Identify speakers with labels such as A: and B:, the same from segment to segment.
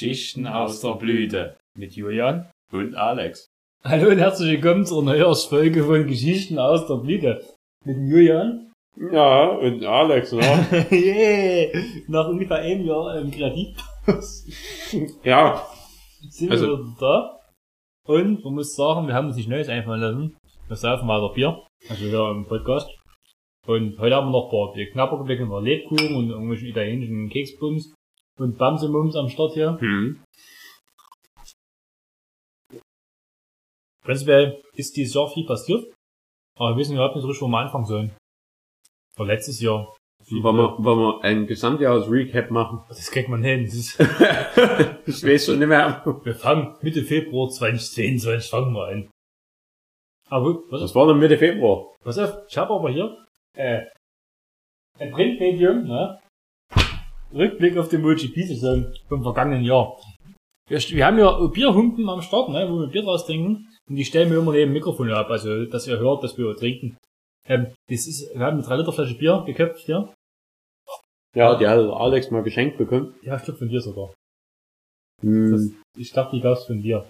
A: Geschichten aus der Blüte
B: mit Julian
A: und Alex.
B: Hallo und herzlich willkommen zur Neujahrsfolge von Geschichten aus der Blüte mit Julian.
A: Ja, und Alex, ne?
B: yeah. Nach ungefähr einem Jahr im Kreativ
A: ja.
B: sind also, wir wieder da. Und man muss sagen, wir haben uns nicht Neues einfallen lassen. Wir saufen weiter Bier. Also hier im Podcast. Und heute haben wir noch ein paar Knapper gewickelt, ein Lebkuchen und irgendwelchen italienischen Keksbums und Bamsemums am Start hier.
A: Hm.
B: Prinzipiell ist dieses Jahr viel passiert, aber wir wissen überhaupt nicht richtig, wo wir anfangen sollen. Oder letztes Jahr.
A: Wollen wir, wollen wir ein Gesamtjahres-Recap machen?
B: Das kriegt man hin. Das ist
A: ich weiß schon nicht mehr.
B: Wir fangen Mitte Februar 2022 fangen wir an. Aber
A: was Das war dann Mitte Februar.
B: Pass auf, ich habe aber hier äh, ein Printmedium, ne? Rückblick auf den MotoGP-Saison vom vergangenen Jahr. Wir, wir haben ja Bierhumpen am Start, ne, wo wir Bier draus trinken. Und die stellen wir immer neben dem Mikrofon ab, also dass ihr hört, dass wir trinken. Ähm, das ist, wir haben eine 3 Liter Flasche Bier geköpft hier.
A: Ja, die hat Alex mal geschenkt bekommen.
B: Ja, ich glaube von dir sogar.
A: Hm. Das,
B: ich dachte, die gab's von dir.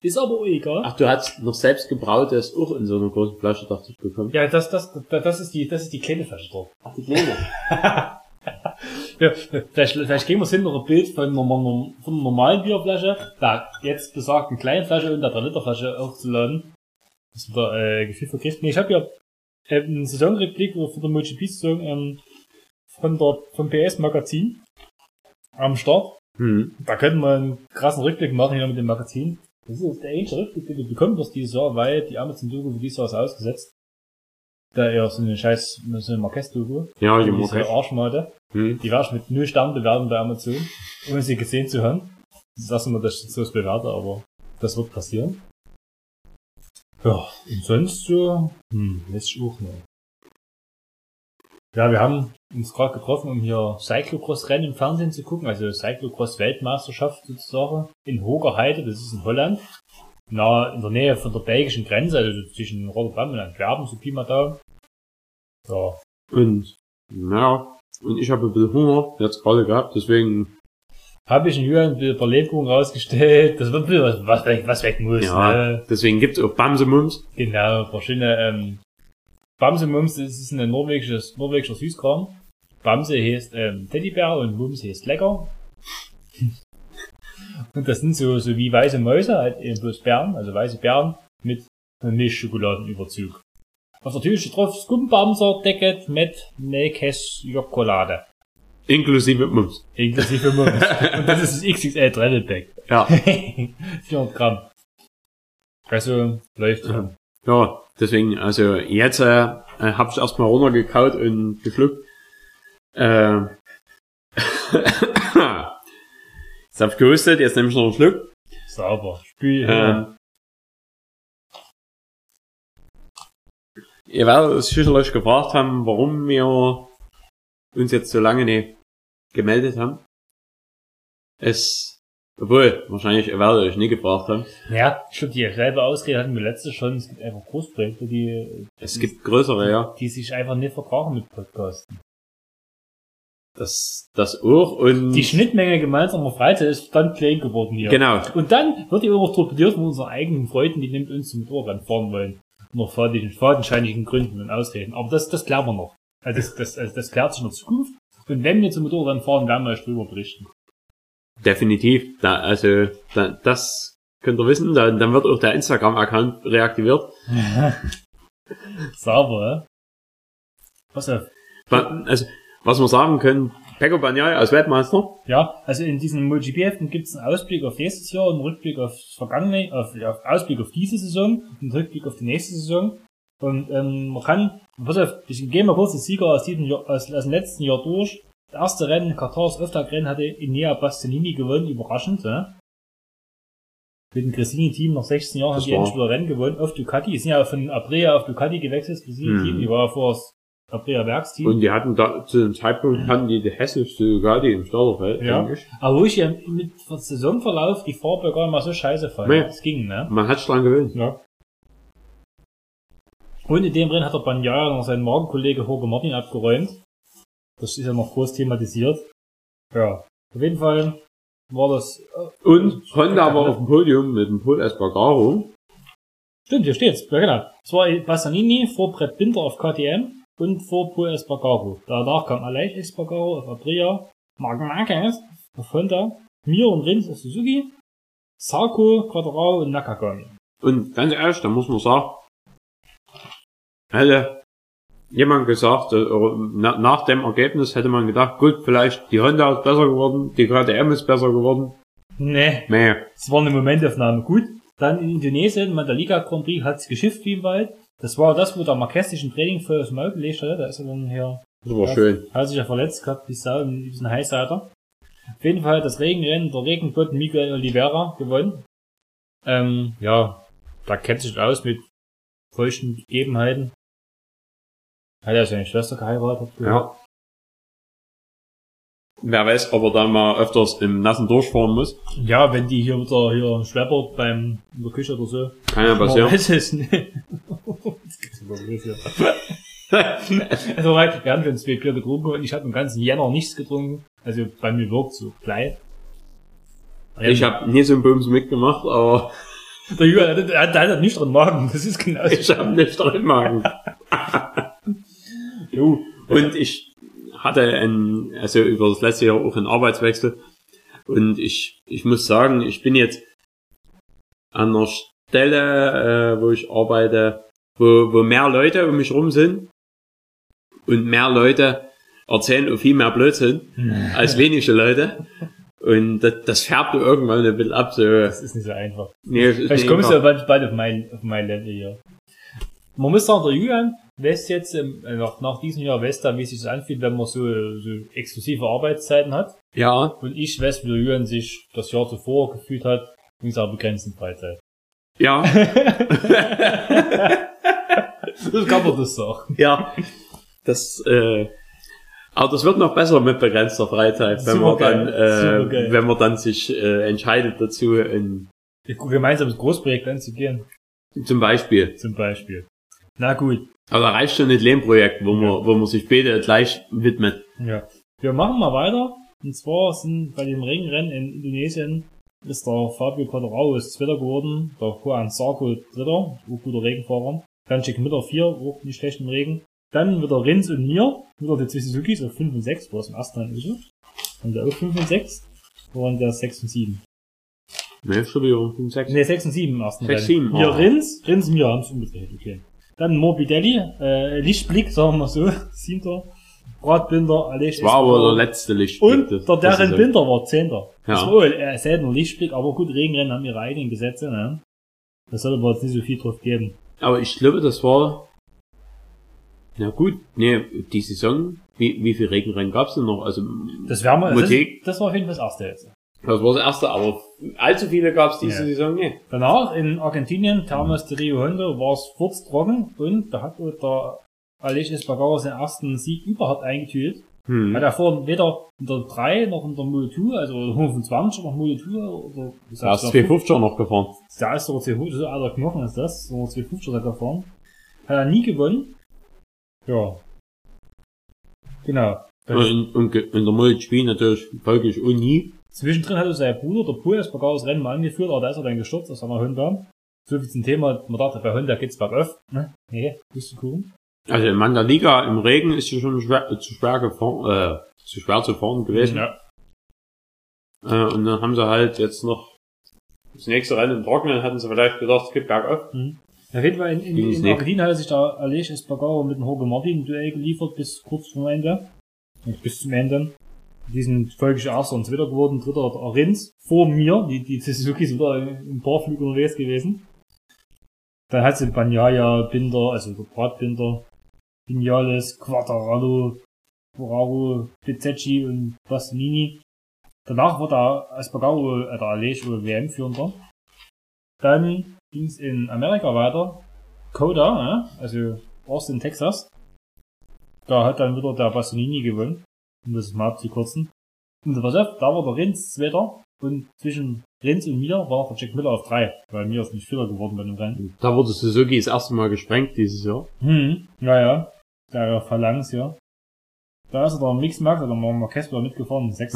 B: Ist aber egal.
A: Ach, du hast noch selbst gebrautes auch in so einer großen Flasche, dachte ich, bekommen.
B: Ja, das, das, das ist die, das ist die kleine Flasche drauf.
A: Ach, die kleine.
B: ja, vielleicht, vielleicht gehen wir hin noch ein Bild von einer, von einer normalen Bierflasche, da jetzt besagten kleinen Flasche und der 3 Liter Flasche aufzuladen. Das wird äh, Gefühl verkriegt. Nee, ich habe ja äh, einen Saisonrückblick von der MotoGP-Saison ähm, von der, vom PS Magazin am Start.
A: Hm.
B: Da könnten wir einen krassen Rückblick machen hier mit dem Magazin. Das ist der einzige Rückblick, den du bekommen wirst dieses Jahr, weil die Amazon-Doku für dieses Jahr ist ausgesetzt. Da eher so eine scheiß, so eine Marquez-Doku.
A: Ja, die
B: Marquez. Arschmate.
A: Hm.
B: Die ich mit null Sternen bewerten bei Amazon, ohne sie gesehen zu haben. Das lassen wir das so bewerte, aber das wird passieren. Ja, und sonst so, hm, weiß ich auch nicht. Ja, wir haben uns gerade getroffen, um hier Cyclocross-Rennen im Fernsehen zu gucken, also Cyclocross-Weltmeisterschaft sozusagen in Hogerheide, das ist in Holland, na, in der Nähe von der belgischen Grenze, also zwischen Rotterdam und Antwerpen, so Pi mal da. Ja.
A: Und, naja, und ich habe ein bisschen Hunger jetzt gerade gehabt, deswegen
B: habe ich in Jürgen ein paar Lebkuchen rausgestellt. Das wird was, was weg, was weg muss.
A: Ja, ne? deswegen gibt's auch Bamsemums.
B: Genau, verschiedene ähm, Bamsemums, das ist ein norwegisches, norwegischer Süßkram. Bamse heißt ähm, Teddybär und Mums heißt lecker. und das sind so, so wie weiße Mäuse, halt eben bloß Bären, also weiße Bären mit Milchschokoladenüberzug. Tür steht drauf Skummbamser Decket mit Nelkes Jokolade.
A: Inklusive Mums.
B: Inklusive Mums. und das ist das XXL Travel Pack.
A: Ja.
B: 400 Gramm. Also, läuft.
A: Ja, deswegen, also jetzt äh, hab ich erstmal runtergekaut und geschluckt. Äh, jetzt hab ich gehustet, jetzt nehme ich noch einen Schluck.
B: Sauber. Spül.
A: Äh, ihr werdet es sicherlich gefragt haben, warum wir uns jetzt so lange nicht gemeldet haben. Es, obwohl, wahrscheinlich werdet ihr euch nie gefragt haben.
B: Ja, schon die selbe Ausrede hatten wir letztes schon. Es gibt einfach Großprojekte, die...
A: Es gibt größere, ja.
B: Die sich einfach nicht vertragen mit Podcasten.
A: Das, das auch und...
B: Die Schnittmenge gemeinsamer Freizeit ist dann klein geworden hier.
A: Genau.
B: Und dann wird die immer noch torpediert von unseren eigenen Freunden, die nimmt uns zum Motorrad fahren wollen. Noch fadenscheinigen Gründen und Ausreden. Aber das, das klären wir noch. Also das, das, also das klärt sich in der Zukunft. Und wenn wir zum Motorrad fahren, werden wir euch drüber berichten.
A: Definitiv. Da, also da, das könnt ihr wissen. Dann, dann wird auch der Instagram-Account reaktiviert.
B: Sauber, Was auf.
A: Also, was wir sagen können, Pecco Bagnai als Weltmeister.
B: Ja, also in diesen MotoGP-Heften gibt es einen Ausblick auf nächstes Jahr, einen Rückblick auf das vergangene, auf, auf Ausblick auf diese Saison, einen Rückblick auf die nächste Saison. Und ähm, man kann, pass auf, ich gehe mal kurz die Sieger aus, diesem Jahr, aus, aus dem letzten Jahr durch. Das erste Rennen, Katars Auftakt-Rennen, hatte Inea Bastianini gewonnen, überraschend. Ne? Mit dem Grissini-Team nach 16 Jahren haben die endlich wieder Rennen gewonnen auf Ducati. Die sind ja von Abrea auf Ducati gewechselt, das Grissini-Team. Mhm. Die war vorher Abrea Werksteam.
A: Und die hatten da, zu dem Zeitpunkt hatten die die hässlichste Ducati im Starterfeld.
B: Ja. Eigentlich. Aber wo ich ja mit Saisonverlauf die Farbe gar nicht mal so scheiße fand. Nee. Das ging, ne?
A: Man hat dran gewöhnt.
B: Ja. Und in dem Rennen hat der Banyaya noch seinen Morgenkollege Jorge Martin abgeräumt. Das ist ja noch groß thematisiert. Ja, auf jeden Fall war das, äh,
A: Und Honda war auf dem Podium mit dem Pol Espargaro.
B: stimmt, hier steht's, ja genau. Es war Bassanini vor Brett Binder auf KTM und vor Paul Espargaro. Danach kam Aleix Espargaro auf Aprilia, Marc Marquez auf Honda, Mir und Rins auf Suzuki, Sarko, Quadrao und Nakagami.
A: Und ganz ehrlich, da muss man sagen, hätte jemand gesagt, äh, na, nach dem Ergebnis hätte man gedacht, gut, vielleicht die Honda ist besser geworden, die KTM ist besser geworden.
B: Nee,
A: Nee,
B: es war eine Momentaufnahme. Gut, dann in Indonesien, Mandalika Grand Prix hat's geschifft wie im Wald. Das war das, wo der Marquez sich ein Training voll aufs Maul gelegt hat. Da ist er dann hier
A: das war schön.
B: Hat sich ja verletzt gehabt, die Sau, in diesem Highsider. Auf jeden Fall das Regenrennen, der Regenbott Miguel Oliveira gewonnen. Ähm, ja, da kennt sich aus mit feuchten Gegebenheiten. Hat ja seine Schwester geheiratet.
A: Ja. Wer weiß, ob er dann mal öfters im Nassen durchfahren muss.
B: Ja, wenn die hier wieder hier schleppert beim, in der Küche oder so.
A: Kann ja passieren.
B: weiß es nicht. Hier. Also, wir haben schon zwei Bier getrunken und ich habe im ganzen Jänner nichts getrunken. Also bei mir wirkt so gleich.
A: Ich habe nie so einen Bums mitgemacht, aber
B: Der Jürgen, der, der hat nicht drin Magen. Das ist genau
A: ich habe nicht drin Magen.
B: Jo.
A: Und ich hatte ein, also über das letzte Jahr auch einen Arbeitswechsel. Und ich, ich muss sagen, ich bin jetzt an einer Stelle, äh, wo ich arbeite, wo, wo mehr Leute um mich rum sind. Und mehr Leute erzählen auch viel mehr Blödsinn als wenige Leute. Und das, das färbt irgendwann ein bisschen ab. So,
B: Das ist nicht so einfach.
A: nee,
B: Vielleicht kommst du ja
A: einfach.
B: bald, bald auf mein, auf mein Level hier. Man muss sagen, der Julian weiß jetzt, ähm, nach, nach diesem Jahr weiß er, wie sich das anfühlt, wenn man so, so exklusive Arbeitszeiten hat.
A: Ja,
B: Und ich weiß, wie der Julian sich das Jahr zuvor gefühlt hat, in seiner begrenzten Freizeit.
A: Ja,
B: Das kann man das sagen.
A: ja. Das, äh, aber das wird noch besser mit begrenzter Freizeit, wenn man dann, äh, wenn man dann sich äh, entscheidet dazu, in,
B: Ein gemeinsames Großprojekt anzugehen,
A: zum Beispiel.
B: zum Beispiel. Na gut.
A: Aber da reicht schon nicht Lehnprojekt, wo man, wo man sich beide gleich widmet.
B: Ja. Wir machen mal weiter. Und zwar sind bei dem Regenrennen in Indonesien ist der Fabio Quadrao ist Zweiter geworden, der Juan Sarko Dritter, auch guter Regenfahrer. Kanchik Mitter Vier, auch nicht schlecht im Regen. Dann wieder Rins und mir, wieder die zwei Suzukis auf 5 und 6, wo es im ersten Rennen ist. Und der auch 5 und 6, und der 6 und 7.
A: Nee, Entschuldigung, 5 6.
B: Nee, 6 und 7 im ersten
A: 6,
B: Rennen.
A: 7.
B: Wir
A: oh.
B: Rins, Rins und mir haben es umgedreht, okay. Dann Morbidelli, äh, Lichtblick, sagen wir mal so, 7. Radbinder, ein
A: Licht. War aber der letzte Lichtblick.
B: Und
A: das,
B: der
A: deren
B: Binder war Zehnter.
A: Ja.
B: Das war ein seltener Lichtblick, aber gut, Regenrennen haben ihre eigenen Gesetze, ne? Das sollte aber jetzt nicht so viel drauf geben.
A: Aber ich glaube, das war, na gut, ne, die Saison, wie, wie viel Regenrennen gab's denn noch? Also,
B: das wär mal, das,
A: ist,
B: das war auf jeden Fall das erste jetzt.
A: Das war das erste, aber allzu viele gab's diese
B: ja.
A: Saison nicht.
B: Danach in Argentinien, Termas de Rio Hondo, war's es trocken und da hat der Aleix Espargaro seinen ersten Sieg überhaupt eingetütet.
A: Hm.
B: Hat er vorhin weder in der 3 noch in der 2, also 25 noch 2 oder wie
A: Da ist
B: du?
A: 250er noch gefahren.
B: Da ist sogar 250, so alter Knochen ist das, so 250 hat er gefahren. Hat er nie gewonnen. Ja. Genau.
A: Und, und, in der Multispiel natürlich folglich auch nie.
B: Zwischendrin hat er sein Bruder, der Pool, Espargaro, das Rennen mal angeführt, aber da ist er dann gestürzt aus seiner Honda. So viel zum Thema, man dachte, bei Honda geht's bergauf. Ne? Nee, Pustekuchen.
A: Also in meiner Liga im Regen ist sie schon schwer, zu schwer gefahren, äh, zu schwer zu fahren gewesen.
B: Ja.
A: Äh, und dann haben sie halt jetzt noch das nächste Rennen im Trockenen, hatten sie vielleicht gedacht, es geht bergauf.
B: Mhm. Auf jeden Fall in, in, in
A: nicht.
B: Argentinien hat sich der Aleix Espargaro mit dem Jorge Martin Duell geliefert bis kurz vor Ende. Nicht bis zum Ende. Die sind folglich Erster und Zweiter geworden, Dritter der Rins vor mir. Die, die Suzuki sind da im Paarflug unterwegs gewesen. Dann hat sie Banyaya, Binder, also der Bratbinder, Vinales, Quattararo, Boraro, Pizzecchi und Bastianini. Danach war der Espargaro, äh, der Aleix wohl WM-Führender. Dann ging es in Amerika weiter. Coda, ne? also Austin, Texas. Da hat dann wieder der Bastianini gewonnen. Um das mal abzukürzen. Und pass auf, da war der Rins Zweiter. Und zwischen Rins und mir war der Jack Miller auf drei. Weil mir ist nicht Vierter geworden bei dem Rennen.
A: Da wurde Suzuki das erste Mal gesprengt dieses Jahr.
B: Hm, naja. Der Phalanx, ja. Da ist er der Mixmax oder Marquez war mitgefahren, sechs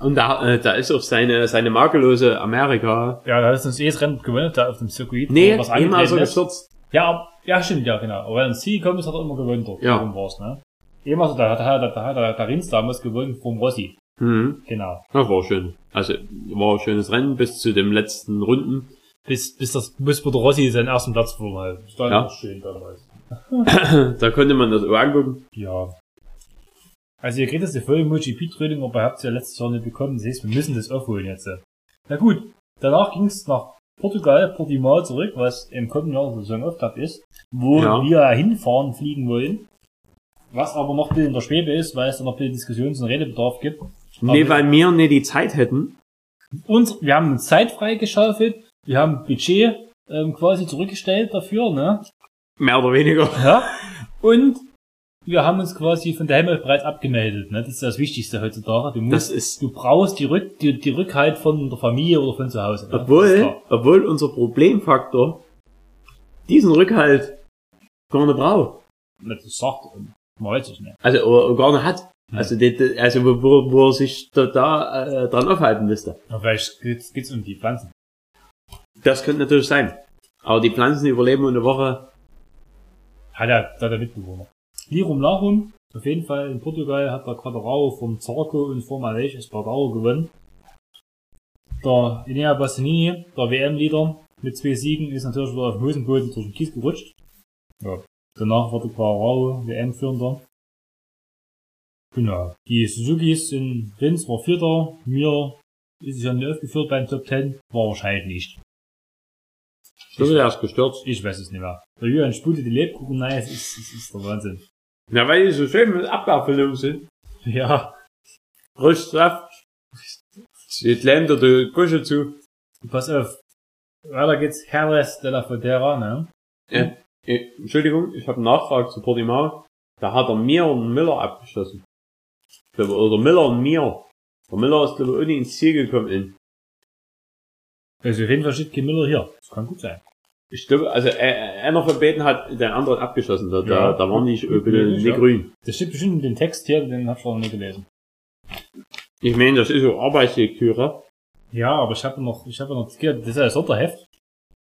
A: Und da, äh, da ist auf seine, seine makellose Amerika.
B: Ja, da ist das eh das Rennen gewonnen, da auf dem Circuit.
A: Nee,
B: was
A: immer so
B: ist.
A: gestürzt.
B: Ja, ja, stimmt, ja, genau. Aber wenn er Ziel gekommen ist, hat er immer gewonnen dort.
A: Ja.
B: Darum war's, ne? Eben also, da hat, da hat, da hat der, der Rins damals gewonnen vom Rossi.
A: Mhm.
B: Genau.
A: Das war schön. Also, war ein schönes Rennen bis zu dem letzten Runden.
B: Bis, bis das, bis Rossi seinen ersten Platz verloren hat. Das war
A: Ja.
B: auch schön damals.
A: da konnte man das auch angucken.
B: Ja. Also ihr kriegt jetzt die volle MotoGP-Training, aber ihr habt es ja letztes Jahr nicht bekommen. Das heißt, wir müssen das aufholen jetzt. Na gut, danach ging es nach Portugal, Portimao zurück, was im kommenden Jahr der Saisonauftakt ist, wo
A: Ja.
B: wir hinfahren, fliegen wollen. Was aber noch ein bisschen in der Schwebe ist, weil es da noch ein bisschen Diskussions- und Redebedarf gibt.
A: Nee,
B: Aber-
A: weil wir nicht die Zeit hätten.
B: Und wir haben uns Zeit freigeschaufelt, wir haben Budget ähm, quasi zurückgestellt dafür, ne?
A: Mehr oder weniger.
B: Ja. Und wir haben uns quasi von der Helmut bereits abgemeldet. Ne? Das ist das Wichtigste heutzutage. Du
A: Das
B: musst,
A: ist,
B: du brauchst die, Rück, die, die Rückhalt von der Familie oder von zu Hause. Ne? Das
A: obwohl, obwohl unser Problemfaktor diesen Rückhalt gar nicht braucht.
B: Das sagt man weiß es nicht.
A: Also, oder gar nicht hat.
B: Ja.
A: Also, die, also wo, wo, wo er sich da, da äh, dran aufhalten müsste.
B: Aber vielleicht geht's, geht's um die Pflanzen.
A: Das könnte natürlich sein. Aber die Pflanzen überleben eine Woche.
B: Hat er, hat der Mitbewohner. Lirum Larum, auf jeden Fall in Portugal hat der Quadrao vom Zarco und vom Aleix Espargaro gewonnen. Der Enea Bassanini, der WM-Leader, mit zwei Siegen, ist natürlich wieder auf dem Hosenboden durch den Kies gerutscht. Ja. Danach war der Quadrao WM-Führender. Genau. Die Suzukis sind, Rins war Vierter, mir ist es ja nicht aufgeführt beim Top 10, war wahrscheinlich nicht.
A: So wird er erst gestürzt.
B: Ich weiß es nicht mehr. Der Julian spulte die Lebkuchen, nein, es ist, es ist der Wahnsinn.
A: Ja, weil die so schön mit Abgabefüllung sind.
B: Ja,
A: Frisch Saft. Jetzt lähmt er die Kusche zu.
B: Pass auf. Weiter geht's. Herles de la Fodera, ne?
A: Äh, äh, Entschuldigung, ich habe eine Nachfrage zu Portimao. Da hat er mir und Miller abgeschossen. Ich Oder Miller und mir. Der Miller ist, glaube ich, ohne ins Ziel gekommen.
B: Also auf jeden Fall steht kein Miller hier. Das kann gut sein.
A: Ich glaube, also äh, einer von beiden hat den anderen abgeschossen. Da, da,
B: Ja.
A: da waren die äh, bitte nicht
B: ja.
A: grün.
B: Das steht bestimmt in dem Text hier, den hab ich noch nicht gelesen.
A: Ich meine, das ist so Arbeitslektüre.
B: Ja, aber ich habe noch, ich habe noch, das ist ja das Sonderheft.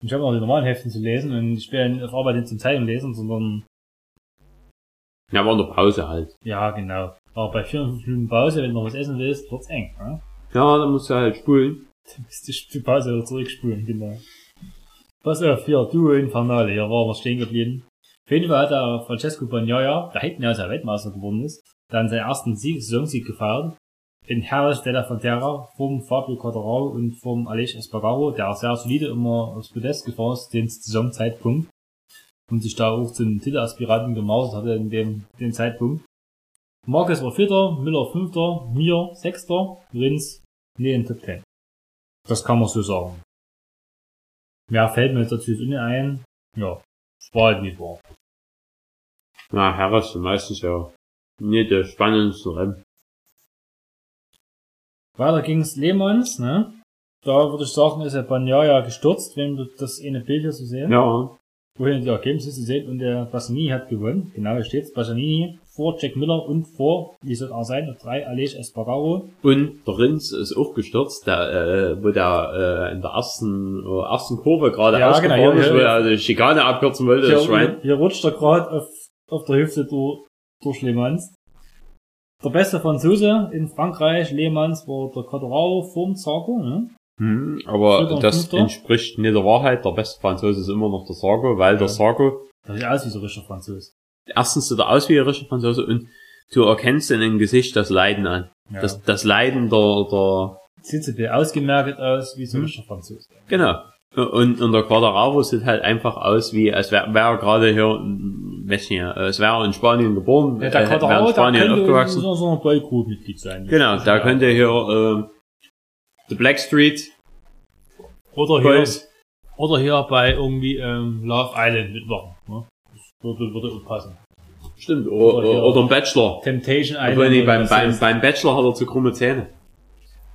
B: Ich habe noch die normalen Heften zu lesen und ich will ja auf Arbeit nicht zum Zeitung lesen, sondern,
A: Ja, war in der Pause halt.
B: ja, genau. Aber bei 54 Minuten Pause, wenn du noch was essen willst, wird's eng, ne?
A: Ja, da musst du halt spulen.
B: Du die Pause wieder zurückspulen, genau. Pass auf, hier, Duo Infernale, hier waren wir stehen geblieben. Auf jeden Fall hat der Francesco Bagnaia, der hinten ja als er Weltmeister geworden ist, dann seinen ersten Sieg, Saisonsieg gefeiert. In Herres de la Frontera vom Fabio Quadraro und vom Aleix Espargaro, der sehr solide immer aufs Podest gefahren ist, den Saisonzeitpunkt. Und sich da auch zum Titelaspiranten gemausert hatte in dem, dem Zeitpunkt. Marquez war Vierter, Müller Fünfter, Mir Sechster, Rins nee, in Top Ten. Das kann man so sagen. Mehr fällt mir jetzt dazu nicht ein. Ja, es war halt wie es war.
A: Na, Harris ist meistens ja nicht der spannendste Rennen.
B: Weiter ging's Le Mans, ne? Da würde ich sagen, ist der Banyaya gestürzt, wenn du das eine Bild hier so sehen.
A: Ja,
B: Wohin die Ergebnisse seht und der Bassanini hat gewonnen. Genau, hier steht's. Bassanini vor Jack Miller und vor, wie soll er sein, auf drei Aleix Espargaro.
A: Und der Rins ist auch gestürzt, der, äh, wo der äh, in der ersten, äh, ersten Kurve gerade
B: Ja,
A: ausgefahren
B: genau,
A: ist, wo er die Schikane abkürzen wollte,
B: Hier,
A: Schwein.
B: hier rutscht er gerade auf, auf der Hüfte durch, durch Le Mans. Der beste Franzose in Frankreich, Le Mans, war der Quadrao vom Zarco, ne?
A: Hm, aber das
B: Fünfter.
A: entspricht nicht der Wahrheit. Der beste Franzose ist immer noch der Sargo, weil der
B: Ja.
A: Sargo,
B: Das sieht aus wie so ein richtiger Franzose.
A: erstens sieht er aus wie ein richtiger Franzose und du erkennst in dem Gesicht das Leiden an.
B: Ja.
A: Das, das Leiden der, der,
B: sieht so ein bisschen ausgemerkt aus wie so ein
A: Hm.
B: richtiger Franzose.
A: genau. Und, und der Quadraro sieht halt einfach aus wie, als wäre wär er gerade hier, weiß nicht, äh, als wäre er in Spanien geboren,
B: Ja,
A: äh,
B: der
A: wäre in
B: Quadrao, der
A: Spanien
B: könnte
A: aufgewachsen.
B: so, so ein sein.
A: Genau, da könnte hier äh, The Black Street
B: Oder hier,
A: Boys.
B: oder hier bei irgendwie ähm, Love Island mitmachen. Ne? Das würde, würde auch passen.
A: Stimmt, oder,
B: Oder
A: oder, ein Bachelor.
B: Temptation Island.
A: Obwohl, nee, beim, beim, beim Bachelor hat er zu krumme Zähne.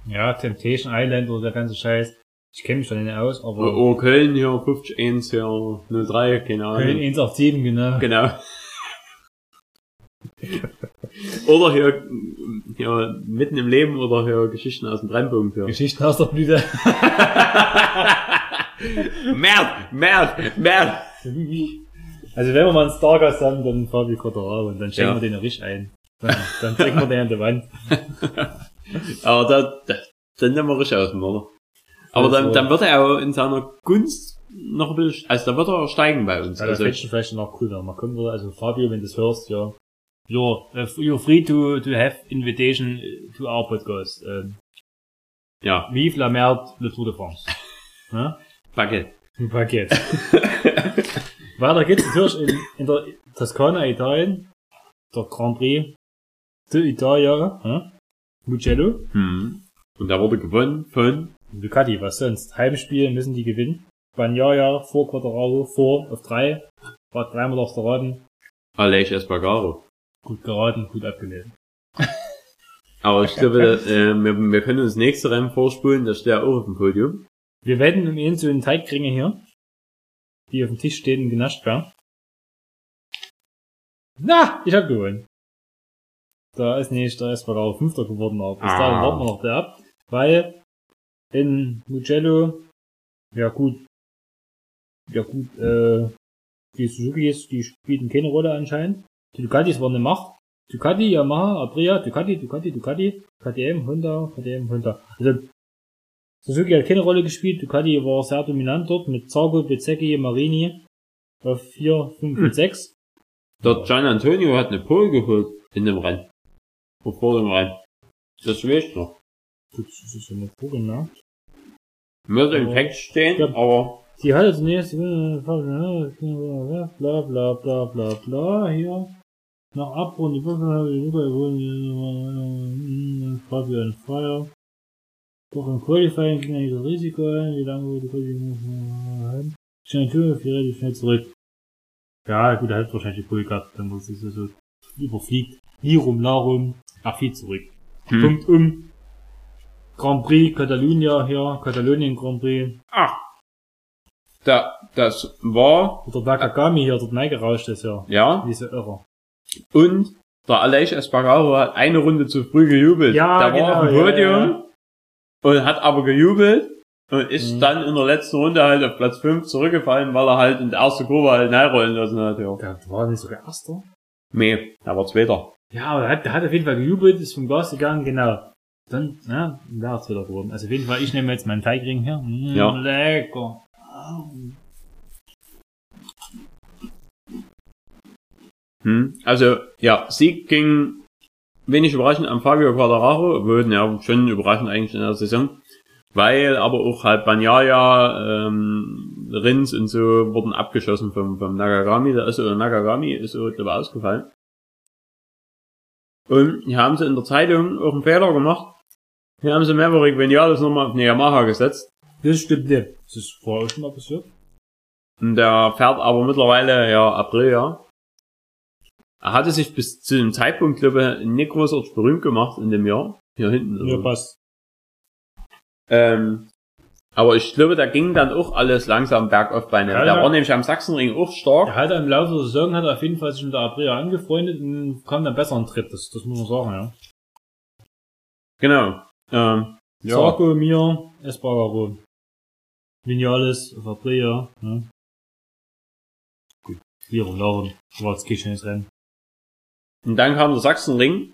B: Ja, Temptation Island oder der ganze Scheiß. Ich kenne mich da nicht aus, aber
A: oh, Köln hier 51 hier 03, keine
B: Köln
A: Ahnung.
B: 187, genau.
A: Genau. oder hier, hier mitten im Leben oder hier Geschichten aus dem Brennpunkt. Hier.
B: Geschichten aus der Blüte.
A: Merd, Merd, Merd.
B: Also wenn wir mal einen Stargast haben, dann Fabio Cotteraro und dann schenken
A: Ja.
B: wir den richtig ein. Dann, dann trinken wir den an der Wand.
A: Aber da, da dann nehmen wir richtig auseinander. Aber dann,
B: Also-
A: dann wird er auch in seiner Gunst noch ein bisschen, also da wird er steigen bei uns.
B: Ja, das
A: Also,
B: fände ich vielleicht noch cool, wenn man kommen. Also Fabio, wenn du das hörst, ja. You're, uh, you're free to, to have invitation to our podcast. Ähm,
A: ja,
B: Vive la merde, le Tour de France. Ja?
A: Baguette.
B: Paket. Weiter geht's natürlich in, in der Toskana, Italien. Der Grand Prix d'Italia. Ja? Mugello.
A: Hm. Und da wurde gewonnen von,
B: Ducati, was sonst? Heimspiel müssen die gewinnen. Bagnaia vor Quattararo, vor auf drei. War dreimal auf der Raden.
A: Aleix Espargaro.
B: Gut geraten, gut abgelehnt.
A: Aber ich glaube, äh, wir, wir können uns nächste Rennen vorspulen, da steht er auch auf dem Podium.
B: Wir werden um ihn zu den Teigkringe hier, die auf dem Tisch stehen und genascht werden. Na, ich hab gewonnen. Da ist nicht der Espargaro Fünfter geworden, aber bis
A: Ah.
B: dahin warten wir noch der ab, weil in Mugello, ja gut, ja gut, äh, die Suzukis, die spielten keine Rolle anscheinend. Die Ducatis waren eine Macht. Ducati, Yamaha, Aprilia, Ducati, Ducati, Ducati, KTM, Honda, KTM, Honda. Also Suzuki hat keine Rolle gespielt, Ducati war sehr dominant dort mit Zarco, Bezzecchi, Marini auf 4, 5 und 6.
A: Der Gian Antonio hat eine Pole geholt in dem Rennen. Vor vor dem Rennen. Das weiß ich noch.
B: Gut, das ist ja eine Kugel, ne?
A: Würde im Text stehen,
B: Ja.
A: aber
B: Sie hat jetzt nächst, bla bla bla bla bla, hier. Nach Abrund, Fabian Freier. Doch im Qualifying ging er das Risiko ein, wie lange die Qualifying Schnell Tür, viel relativ schnell zurück. Ja, gut, er hat wahrscheinlich die Pull gehabt, dann muss es so, so überfliegt. Lirum, Larum, ach, viel zurück.
A: Hm.
B: Punkt um. Grand Prix, Catalunya hier, Katalonien Grand Prix.
A: da, das war,
B: Oder Nakagami hier dort reingerauscht ist ja.
A: ja,
B: Diese Irre.
A: Und der Aleix Espargaro hat eine Runde zu früh gejubelt.
B: Ja,
A: der war
B: genau,
A: auf dem
B: ja,
A: Podium
B: ja.
A: und hat aber gejubelt und ist
B: Mhm.
A: dann in der letzten Runde halt auf Platz 5 zurückgefallen, weil er halt in der ersten Kurve halt reinrollen lassen hat. Ja.
B: Der war nicht sogar Erster.
A: Nee, er war Zweiter.
B: Ja, aber er hat, der hat auf jeden Fall gejubelt, ist vom Gas gegangen, genau. Dann, ja, da ist wieder geworden. Also auf jeden Fall, ich nehme jetzt meinen Teigring hier. Mm,
A: Ja.
B: Lecker.
A: Hm. Also, ja, Sieg ging wenig überraschend am Fabio Quadraro, obwohl, ja, schon überraschend eigentlich in der Saison. Weil aber auch halt Banyaya, ähm, Rins und so wurden abgeschossen vom, vom Nakagami. Der ist so, Nakagami ist so, ich, ausgefallen. Und hier haben sie in der Zeitung auch einen Fehler gemacht. Hier haben sie Maverick Vinales nochmal auf eine Yamaha gesetzt.
B: Das stimmt nicht. Das ist vorher schon mal passiert.
A: Und der fährt aber mittlerweile ja April, ja. Er hatte sich bis zu dem Zeitpunkt, glaube ich, nicht großartig berühmt gemacht in dem Jahr. Hier hinten.
B: Ja, passt.
A: ähm, aber ich glaube, da ging dann auch alles langsam bergauf bei ihm.
B: Ja,
A: der
B: ja.
A: war nämlich am Sachsenring auch stark.
B: Er hat im Laufe der Saison hat er auf jeden Fall sich mit der Aprilia angefreundet und kam dann besser in Tritt. Das, das muss man sagen, ja.
A: Genau. Ähm, ja.
B: Sarko, Mir, Espargaro. Vinales, auf Aprilia, ne? Gut. Lirum, Larum. War jetzt kein schönes Rennen.
A: Und dann kam der Sachsenring.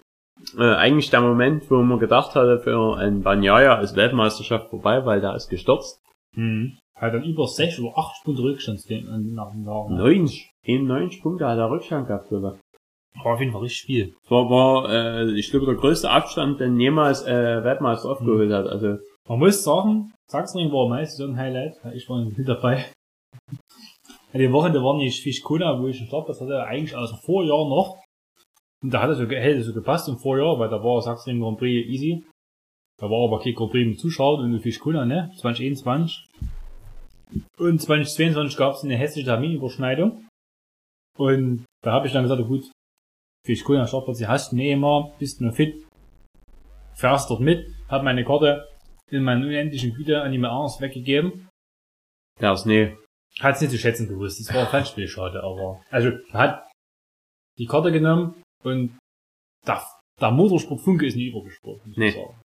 A: Äh, eigentlich der Moment, wo man gedacht hatte, für ein Banyaya ist Weltmeisterschaft vorbei, weil der ist gestürzt.
B: Mhm. Hat dann über 6 oder 8 Stunden Rückstand nach dem Jahr.
A: 90, 91 Punkte hat er Rückstand gehabt, ich.
B: War auf jeden Fall richtig viel.
A: war, war äh, ich glaube, der größte Abstand, den jemals äh, Weltmeister aufgeholt hat. Also,
B: Man muss sagen, Sachsenring war meist so ein Highlight. Ich war mit dabei. Dem Wochenende war nicht Fischkona, wo ich einen Startplatz hatte, eigentlich aus dem Vorjahr noch. Und da hat es so, hätte so gepasst im Vorjahr, weil da war Sachsenring Grand Prix easy. Da war aber kein Grand Prix mit Zuschauern und Fischkona, ne? 2021. Und 2022 gab es eine hässliche Terminüberschneidung. Und da habe ich dann gesagt, gut, Fischkona Startplatz, die hast du nicht immer, bist nur fit, fährst dort mit, hab meine Karte in meinen unendlichen Güter an jemand anderes weggegeben.
A: der ist nee.
B: Hat's nicht zu schätzen gewusst. Das war falsch viel schade, aber. Also, hat die Karte genommen, Und der, der Motorsportfunke ist nie übergesprungen. muss man
A: Nee.
B: sagen.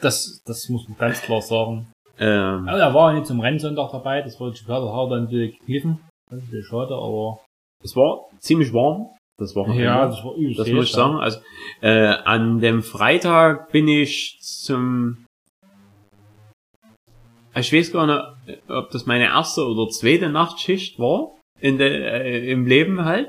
B: Das, das muss man ganz klar sagen.
A: Ähm,
B: Aber er war ja nicht zum Rennsonntag dabei, das wollte Chicago Hard dann gekniffen. Das ist schade, aber.
A: es war ziemlich warm, das Wochenende.
B: Ja, das war übelst
A: Das muss ich sagen. Also äh, an dem Freitag bin ich zum ich weiß gar nicht, ob das meine erste oder zweite Nachtschicht war in der äh, im Leben halt.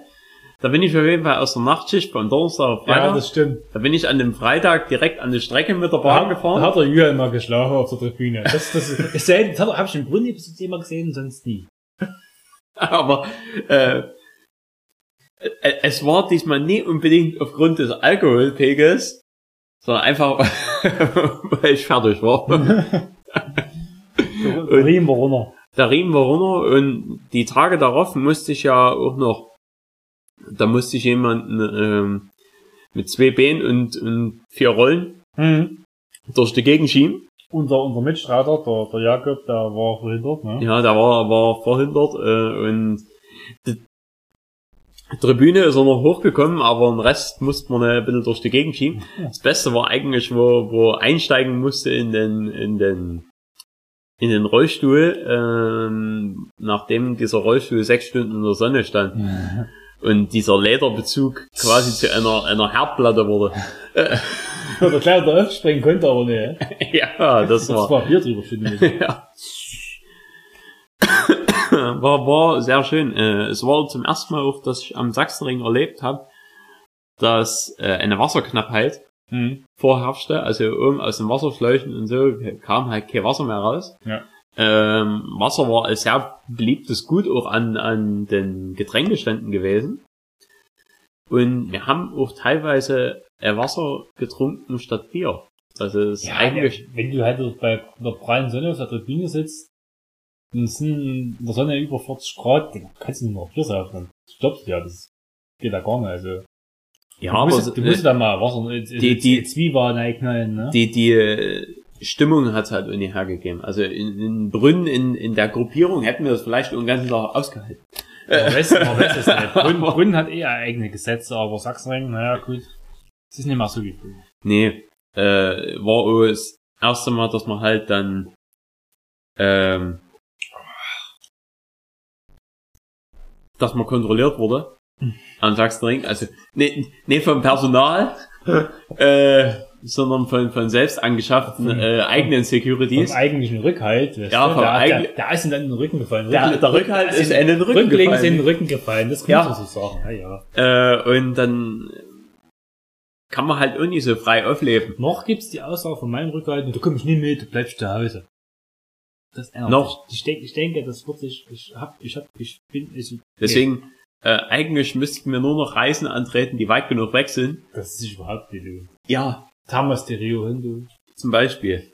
A: Da bin ich auf jeden Fall aus der Nachtschicht von Donnerstag auf Freitag.
B: Ja, das stimmt.
A: da bin ich an dem Freitag direkt an die Strecke mit der
B: Da
A: Bahn
B: da
A: gefahren.
B: hat der Julian mal geschlafen auf der Tribüne. Das, das ist, ich sehe, das hat er- hab ich im Brunnen bis jetzt immer gesehen, sonst nie.
A: Aber äh, äh, es war diesmal nie unbedingt aufgrund des Alkoholpegels, sondern einfach, weil ich fertig war.
B: Der Riemen war runter.
A: da riemen wir runter und die Tage darauf musste ich ja auch noch, da musste ich jemanden ähm, mit zwei Beinen und, und vier Rollen
B: Mhm.
A: durch die Gegend schieben.
B: Unser, unser Mitstreiter, der, der Jakob, der war verhindert, ne?
A: Ja, der war, war verhindert äh, und die Tribüne ist er noch hochgekommen, aber den Rest musste man ein bisschen durch die Gegend schieben. Das Beste war eigentlich, wo, wo einsteigen musste in den, in den, in den Rollstuhl, ähm, nachdem dieser Rollstuhl sechs Stunden in der Sonne stand und dieser Lederbezug quasi zu einer, einer Herdplatte wurde.
B: Der gleich da aufspringen konnte, aber ne.
A: ja, das
B: Das
A: war,
B: war Bier drüber schütten.
A: ja. war, war sehr schön. Äh, es war zum ersten Mal auch, dass ich am Sachsenring erlebt habe, dass äh, eine Wasserknappheit
B: Mhm.
A: vorherrschte. Also oben aus den Wasserschläuchen und so kam halt kein Wasser mehr raus.
B: Ja.
A: Ähm, Wasser war ein sehr beliebtes Gut auch an, an den Getränkeständen gewesen. Und wir haben auch teilweise äh, Wasser getrunken statt Bier. Also es ist
B: Ja,
A: eigentlich
B: wenn du halt bei der prallen Sonne auf der Tribüne sitzt, und es sind in der Sonne über 40 Grad, dann kannst du nicht mehr Bier saufen. Dann stoppst du ja, das geht ja gar nicht. Also,
A: ja,
B: du
A: aber
B: musst, du musst da mal Wasser,
A: die-
B: die,
A: die-
B: die Zwiebeln reinknallen, ne?
A: die, die äh, Stimmung hat halt irgendwie hergegeben. Also in, in Brünn, in, in der Gruppierung hätten wir das vielleicht einen ganzen Tag ausgehalten.
B: Weiß, man weiß es nicht. Brünn, Brünn hat eh eigene Gesetze, aber Sachsenring, naja, gut. Es ist nicht mehr so wie früher.
A: Nee, äh, war auch das erste Mal, dass man halt dann ähm, dass man kontrolliert wurde am Sachsenring. Also nee, nee vom Personal, äh, sondern von, von selbst angeschafften äh, eigenen
B: Vom
A: Securities.
B: eigentlichen Rückhalt.
A: Ja,
B: du,
A: vom
B: der,
A: eigen-
B: der, der ist ihm dann in den Rücken gefallen.
A: Der, der Rückhalt ist in den Rücken
B: Rücklegen ist in
A: gefallen.
B: den Rücken gefallen, das kann
A: Ja.
B: man so sagen. Ja, ja.
A: Äh, und dann kann man halt auch nicht so frei aufleben.
B: Noch gibt's die Aussage von meinem Rückhalt, du kommst nicht mit, du bleibst zu Hause. Das ändert
A: Noch?
B: sich. Ich denke, ich denke, das wird sich, ich hab, ich hab, ich bin, ich,
A: Deswegen, äh, eigentlich müssten wir nur noch Reisen antreten, die weit genug weg sind.
B: das ist überhaupt nicht, du.
A: Ja,
B: Thermostereo hin, du.
A: zum Beispiel.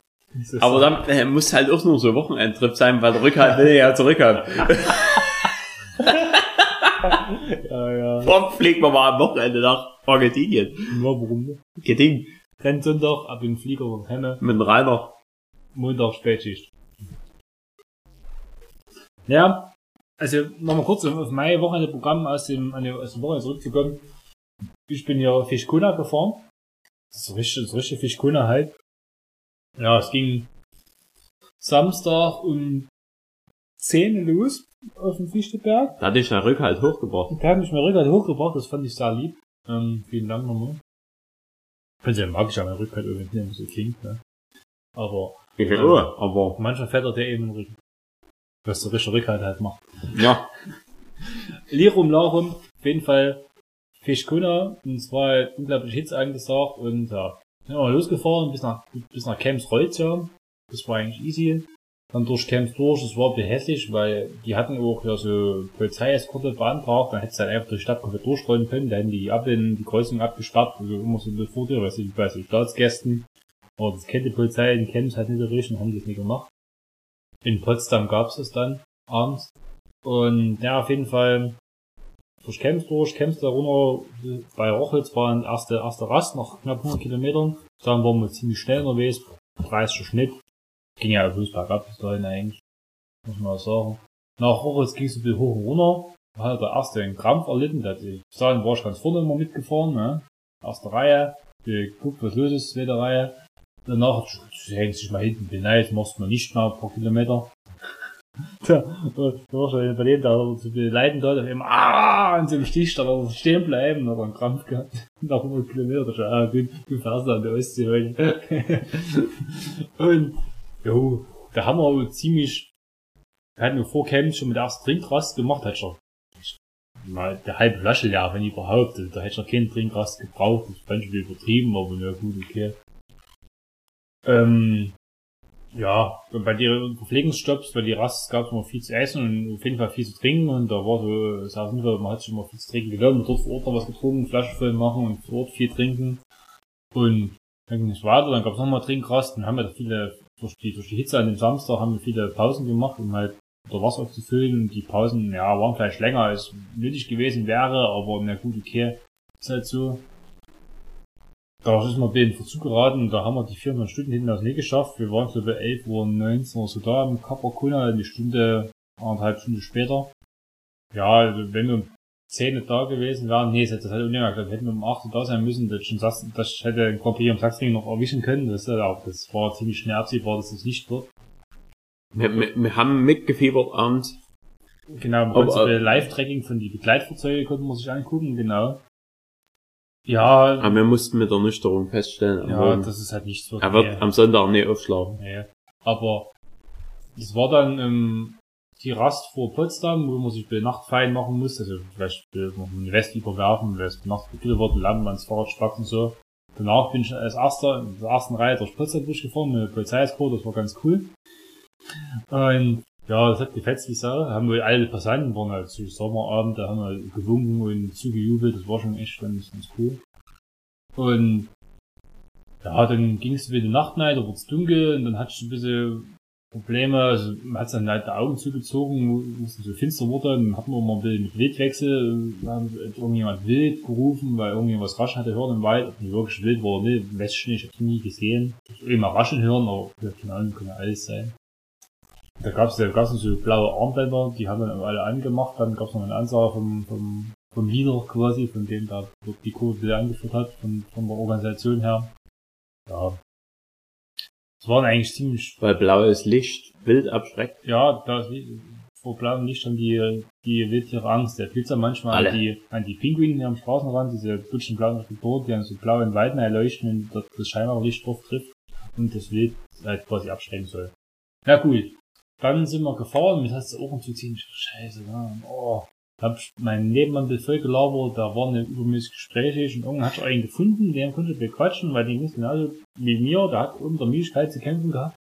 A: Aber dann äh, muss halt auch nur so ein Wochenendtrip sein, weil der Rückhalt will ja zurückhaben.
B: ja, ja.
A: Warum fliegen wir mal am Wochenende nach Argentinien?
B: Ja, warum nicht?
A: Geding.
B: Rennsonntag, ab in den Flieger von Henne,
A: Mit dem Rainer.
B: Montag Spätschicht. Ja, also nochmal kurz auf mein Wochenende-Programm aus dem, aus dem Wochenende zurückzukommen. Ich bin ja Fischkuna gefahren. Das ist richtig, ist richtig Fischkuna halt. Ja, es ging Samstag um 10 Uhr los auf dem Fichtelberg.
A: Da hatte ich den Rückhalt hochgebracht.
B: Da haben mich mir Rückhalt hochgebracht, das fand ich sehr lieb. Ähm, vielen Dank nochmal. Also, mag ich ja mein Rückhalt irgendwie nicht so klingt, ne? Aber
A: Ich will auch, aber,
B: manchmal fährt er der eben in den Rücken. Was der richtige Rückhalt halt macht.
A: ja.
B: Lirum Larum, auf jeden Fall Fischkuna, und zwar halt unglaublich Hits angesagt und ja, sind wir losgefahren bis nach, bis nach Camps ja. Das war eigentlich easy. Dann durch Camps durch, das war ein bisschen hässlich, weil die hatten auch ja so Polizeieskorte beantragt, dann hättest du halt einfach durch die Stadt komplett durchrollen können, dann die Ablehnen, die Kreuzung abgesperrt, also immer so ein bisschen vor dir, weißt du, wie bei so Staatsgästen. Aber das kennt die Polizei in Camps halt nicht so richtig und haben das nicht gemacht. In Potsdam gab's es dann abends. Und ja, auf jeden Fall durch Camps durch, Camps da runter, bei Rochitz war ein erste, erste Rast nach knapp 100 Kilometern. Dann waren wir ziemlich schnell unterwegs, 30 Schnitt. Ging ja bloß bergab bis dahin eigentlich, muss man sagen. Nach Rochitz ging es ein bisschen hoch und runter. hat der erste einen Krampf erlitten, der hat die Sachen war ich ganz vorne immer mitgefahren, ne? Erste Reihe, geguckt, was los ist, zweite Reihe. Danach hängst dich mal hinten beneid, machst mal nicht mehr ein paar Kilometer. War schon bei dem, der zu beleiden dort, auf einmal, ah, und so im Stich, da war stehen bleiben, da hat er einen Krampf gehabt. Nach 100 Kilometer, da schon, ah, gut, du fährst an der Ostsee heute. und, jo, da haben wir ziemlich, wir hatten vor Camp schon mit der ersten Trinkrast gemacht, hat schon mal der halbe Flasche leer, wenn überhaupt. Da hätte ich noch keinen Trinkrast gebraucht. Das fand ich übertrieben, aber na gut, okay. Ähm, ja, bei den Verpflegungsstopps, bei die Rast gab es immer viel zu essen und auf jeden Fall viel zu trinken und da war so, sehr sinnvoll, man hat sich immer viel zu trinken genommen, dort vor Ort noch was getrunken, Flasche voll machen und vor Ort viel trinken und dann ging es weiter, dann gab es nochmal Trinkrast und haben wir da viele, durch die, durch die Hitze an dem Samstag haben wir viele Pausen gemacht, um halt oder Wasser aufzufüllen und die Pausen, ja, waren vielleicht länger als nötig gewesen wäre, aber na gut, okay, ist halt so. Da ist mal in Verzug geraten und da haben wir die 400 Stunden hinten aus nicht geschafft. Wir waren so bei 11 Uhr 19 Uhr so da im Kapakuna, eine Stunde, anderthalb Stunden später. Ja, also wenn wir um 10 Uhr da gewesen wären, nee, das hätte halt unnötig gesagt, hätten wir um 8 Uhr da sein müssen, das, schon, das, das hätte ein Grand Prix am Sachsenring noch erwischen können, das, auch, das war ziemlich schnell absehbar, dass das nicht wird.
A: Wir, wir, wir haben mitgefiebert abends.
B: Genau, im Prinzip Live-Tracking von die Begleitfahrzeuge konnten wir sich angucken, genau. Ja.
A: Aber wir mussten mit der Nüchterung feststellen.
B: Ja, Morgen. das ist halt nicht so.
A: Er wird nee. am Sonntag nicht aufschlagen.
B: Nee. Aber das war dann ähm, die Rast vor Potsdam, wo man sich bei Nacht fein machen muss. Also vielleicht noch eine West überwerfen, weil es Nacht gekillt wurde, landen ans Fahrrad spackt und so. Danach bin ich als erster in der ersten Reihe durch Potsdam durchgefahren mit Polizeiescort, das war ganz cool. Und ja, das hat gefetzt wie Sau. Haben wir alle Passanten waren halt so Sommerabend, da haben wir gewunken und zugejubelt, das war schon echt ganz, cool. Und ja, dann ging es wieder Nacht rein, da wurde es dunkel und dann hatte ich ein bisschen Probleme, also man hat dann halt die Augen zugezogen, musste so finster wurde, dann hatten wir mal ein bisschen mit Wildwechsel, dann hat irgendjemand wild gerufen, weil irgendjemand was raschen hatte hören im Wald, ob die wirklich wild war oder nicht, weiß ich nicht, ich hab's nie gesehen. Ich hab immer raschen hören, aber keine Ahnung, kann ja alles sein. Da gab's da gab's so blaue Armbänder, die haben dann alle angemacht, dann gab's noch eine Ansage vom, vom, vom Leader quasi, von dem da die Kurve angeführt hat, von, von der Organisation her. Ja. Es waren eigentlich ziemlich.
A: Weil blaues Licht wild abschreckt.
B: Ja, da vor blauem Licht haben die, die Wildtiere Angst. Der fühlt ja manchmal
A: Alle.
B: an die, an die Pinguine am Straßenrand, diese butschen blauen Rekord, die haben so blau in Weiten erleuchten und dort das Scheinwerferlicht drauf trifft und das Wild halt quasi abschrecken soll. Na gut, dann sind wir gefahren, mit hast du Ohren zu ziehen. Scheiße, ne? Oh. Hab mein Nebenmann voll gelabert, da waren übermäßig gesprächig und irgendwann hat ich einen gefunden, den konnte wir quatschen, weil die nicht genauso wie mir, der hat unter Milchkeit zu kämpfen gehabt.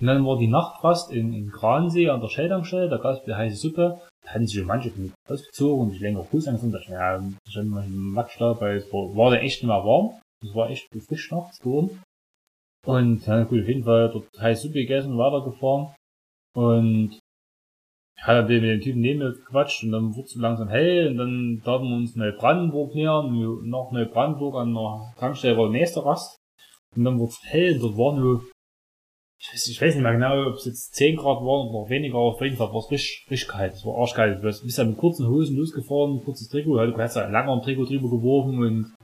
B: Und dann war die Nachtrast in, in Gransee an der Shelltankstelle, da gab's die heiße Suppe, da hatten sich manche von ausgezogen und sich länger Fuß angefangen, da ja, schon mal ein Matsch da, weil es war, war da echt mehr warm. Es war echt frisch nachts geworden. Und ja, gut, auf jeden Fall dort heiße Suppe gegessen, weitergefahren. Und ja, dann bin ich mit dem Typen neben mir gequatscht und dann wurde es langsam hell und dann darfen wir uns Neubrandenburg nähern, noch Neubrandenburg an der Tankstelle war der nächste Rast. Und dann wurde es hell und dort war nur, ich weiß, ich weiß nicht mehr genau, ob es jetzt 10 Grad waren oder weniger, aber auf jeden Fall war es richtig, richtig kalt. Es war arschkalt. Du bist ja mit kurzen Hosen losgefahren, kurzes Trikot, du hast ja ein langer Trikot drüber geworfen und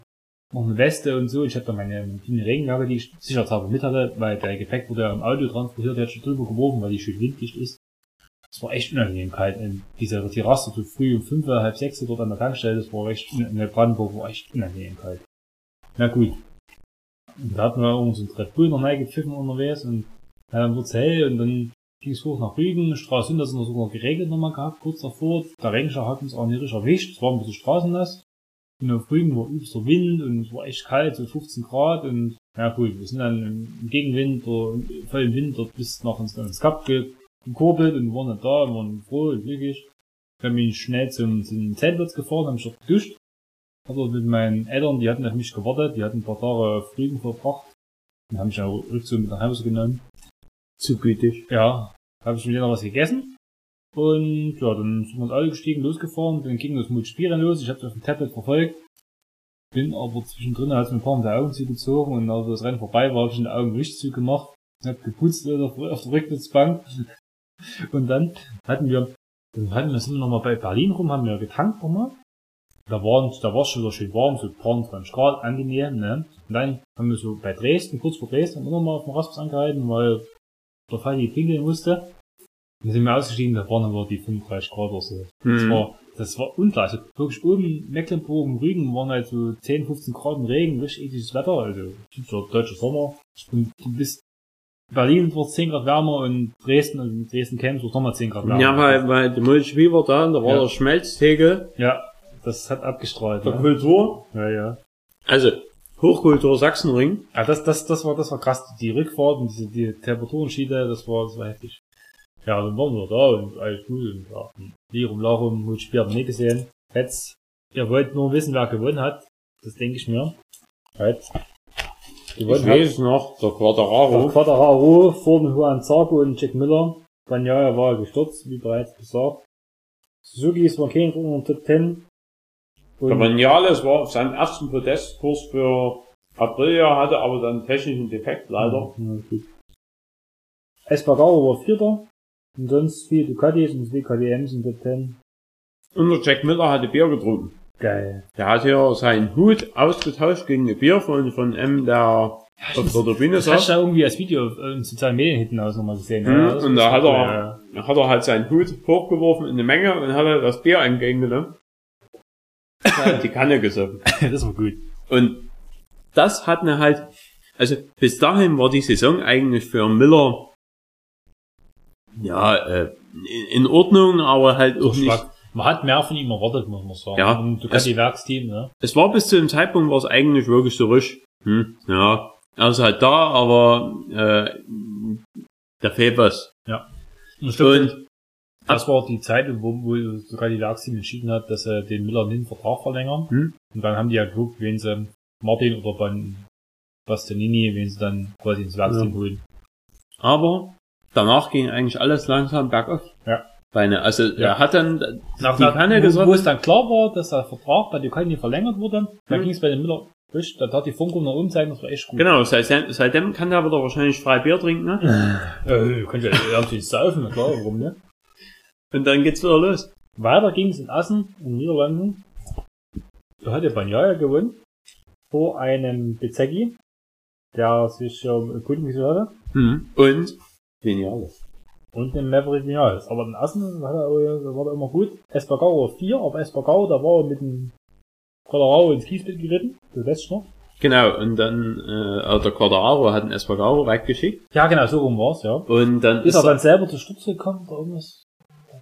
B: noch eine Weste und so. Ich hatte da meine dünne Regenjacke, die ich sicherheitshalber mit hatte, weil der Gepäck wurde ja im Auto transportiert, der hat schon drüber geworfen, weil die schön winddicht ist. Es war echt unangenehm kalt. In dieser Terrasse so früh um fünf, halb sechs dort an der Tankstelle, das war echt, in der Brandenburg war echt unangenehm kalt. Na gut. Und da hatten wir irgendwo so ein Red Bull noch gepfiffen unterwegs und ja, dann wird's hell und dann ging es hoch nach Rügen, Straße da sind wir sogar geregelt nochmal gehabt, kurz davor. Der Regenschauer hat uns auch nicht erwischt, es war ein bisschen straßennass. Und auf Rügen war übelster Wind und es war echt kalt, so 15 Grad und ja gut, wir sind dann im Gegenwind oder voll im Wind dort bis nach ins, ins Kap gekurbelt und waren dann da und waren froh und glücklich. Ich habe mich schnell zum, zum Zeltplatz gefahren, habe mich dort geduscht. Also mit meinen Eltern, die hatten auf mich gewartet, die hatten ein paar Tage Rügen verbracht und haben mich dann Rückzug mit nach Hause genommen.
A: Zu gütig.
B: Ja, habe ich mit denen noch was gegessen. Und ja, dann sind wir uns alle gestiegen, losgefahren, dann ging das Multispielen los, ich habe auf dem Tablet verfolgt. Bin aber zwischendrin, als mir ein paar Mal die Augen zugezogen und als das Rennen vorbei war, habe ich den Augen nicht zugemacht, hab geputzt auf der Rückwärtsbank. Und dann hatten wir Dann hatten wir, sind wir nochmal bei Berlin rum, haben wir getankt nochmal. Da da war es schon wieder schön warm, so 23 Grad, angenehm, ne? Und dann haben wir so bei Dresden, kurz vor Dresden, wir nochmal auf dem Rastplatz angehalten, weil der Falli pinkeln musste. Dann sind wir ausgestiegen, da waren aber die 35 Grad oder so. Das
A: Hm.
B: war, das war ungleich. Also wirklich oben Mecklenburg und Rügen waren halt so 10, 15 Grad im Regen, richtig ekliges Wetter, also typischer deutscher Sommer. Und du bist Berlin wird 10 Grad wärmer und Dresden, also in Dresden Camps wird nochmal 10 Grad wärmer.
A: Ja, weil, weil der Mulchwie war da, da war
B: Ja.
A: der Schmelztegel
B: Ja, das hat abgestrahlt.
A: der
B: Ja.
A: Kultur.
B: ja, ja.
A: Also, Hochkultur Sachsenring.
B: Ja, das, das, das war, das war krass. Die Rückfahrt und diese, die Temperaturenunterschiede, das war, das war heftig. Ja, dann waren wir da und alles gut und ja, Lirum Larum, gut Spiel haben wir nicht gesehen. Jetzt, ihr wollt nur wissen, wer gewonnen hat. Das denke ich mir. Jetzt. Gewonnen
A: Ich weiß noch, der
B: Der
A: Quadraro.
B: Quadraro vor dem Juan Zarco und Jack Miller. Banyaya war gestürzt, wie bereits gesagt. Suzuki ist mal kein unter Top 10.
A: Der
B: Und
A: Vanjales war auf seinem ersten Podestkurs für Aprilia, hatte aber dann technischen Defekt, leider.
B: Ja, gut. Espargaro war Vierter. Und sonst viele Ducatis und zwei KTMs in Top 10.
A: Und der Jack Miller hatte Bier getrunken.
B: Geil.
A: Der hat hier seinen Hut ausgetauscht gegen ein Bier von, von M, der auf der Turbine
B: Das hast
A: saß.
B: du ja irgendwie als Video äh, in sozialen Medien hinten aus nochmal gesehen.
A: Mhm,
B: das
A: und da hat er, da hat er halt seinen Hut hochgeworfen in eine Menge und hat er das Bier entgegengenommen. Hat die Kanne gesoffen.
B: ja. das war gut.
A: Und das hat mir halt, also bis dahin war die Saison eigentlich für Miller ja äh, in Ordnung, aber halt auch nicht.
B: Man hat mehr von ihm erwartet, muss man sagen.
A: Ja,
B: Und
A: es-
B: Ducati Werksteam, ne?
A: Es war bis zu dem Zeitpunkt war es eigentlich wirklich so ruhig. Hm, ja, er ist halt da, aber äh, da fehlt was.
B: Und ich glaub,
A: Und
B: das war die Zeit, wo, wo sogar die Werksteam entschieden hat, dass sie den Miller den Vertrag verlängern.
A: Hm.
B: Und dann haben die ja geguckt, wen sie Martin oder Ban Bastianini, wen sie dann quasi ins Werksteam
A: Ja.
B: holen.
A: aber danach ging eigentlich alles langsam bergauf.
B: Ja.
A: Beine. Also
B: Ja.
A: er hat dann
B: Nach,
A: die
B: nach,
A: Kanne
B: wo, es dann klar war, dass der Vertrag bei Ducati verlängert wurde, dann
A: Hm.
B: ging es bei den Miller frisch, da tat die Funkum noch umzeigen, das war echt gut.
A: Genau, seitdem, seitdem kann er wieder wahrscheinlich frei Bier trinken, ne?
B: Äh, könnt ihr ja natürlich saufen, klar, warum ne?
A: Und dann geht's wieder los.
B: Weiter ging es in Assen, in den Niederlanden. Da hat der Banyaya gewonnen. Vor einem Bezecchi, der sich um Kunden gesucht hatte.
A: Mhm. Und genial.
B: Und den Maverick Vinales. Aber in Assen hat er, auch- war er immer gut. Espargaro war 4, aber Espargaro, da war er mit dem Colorado ins Kiesbett geritten. Das letzte noch.
A: Genau, und dann äh, also der Quadraro hat einen Espargaro weggeschickt.
B: Ja, genau, so rum war's, ja.
A: Und dann
B: Ist er dann selber zur Stütze gekommen oder irgendwas?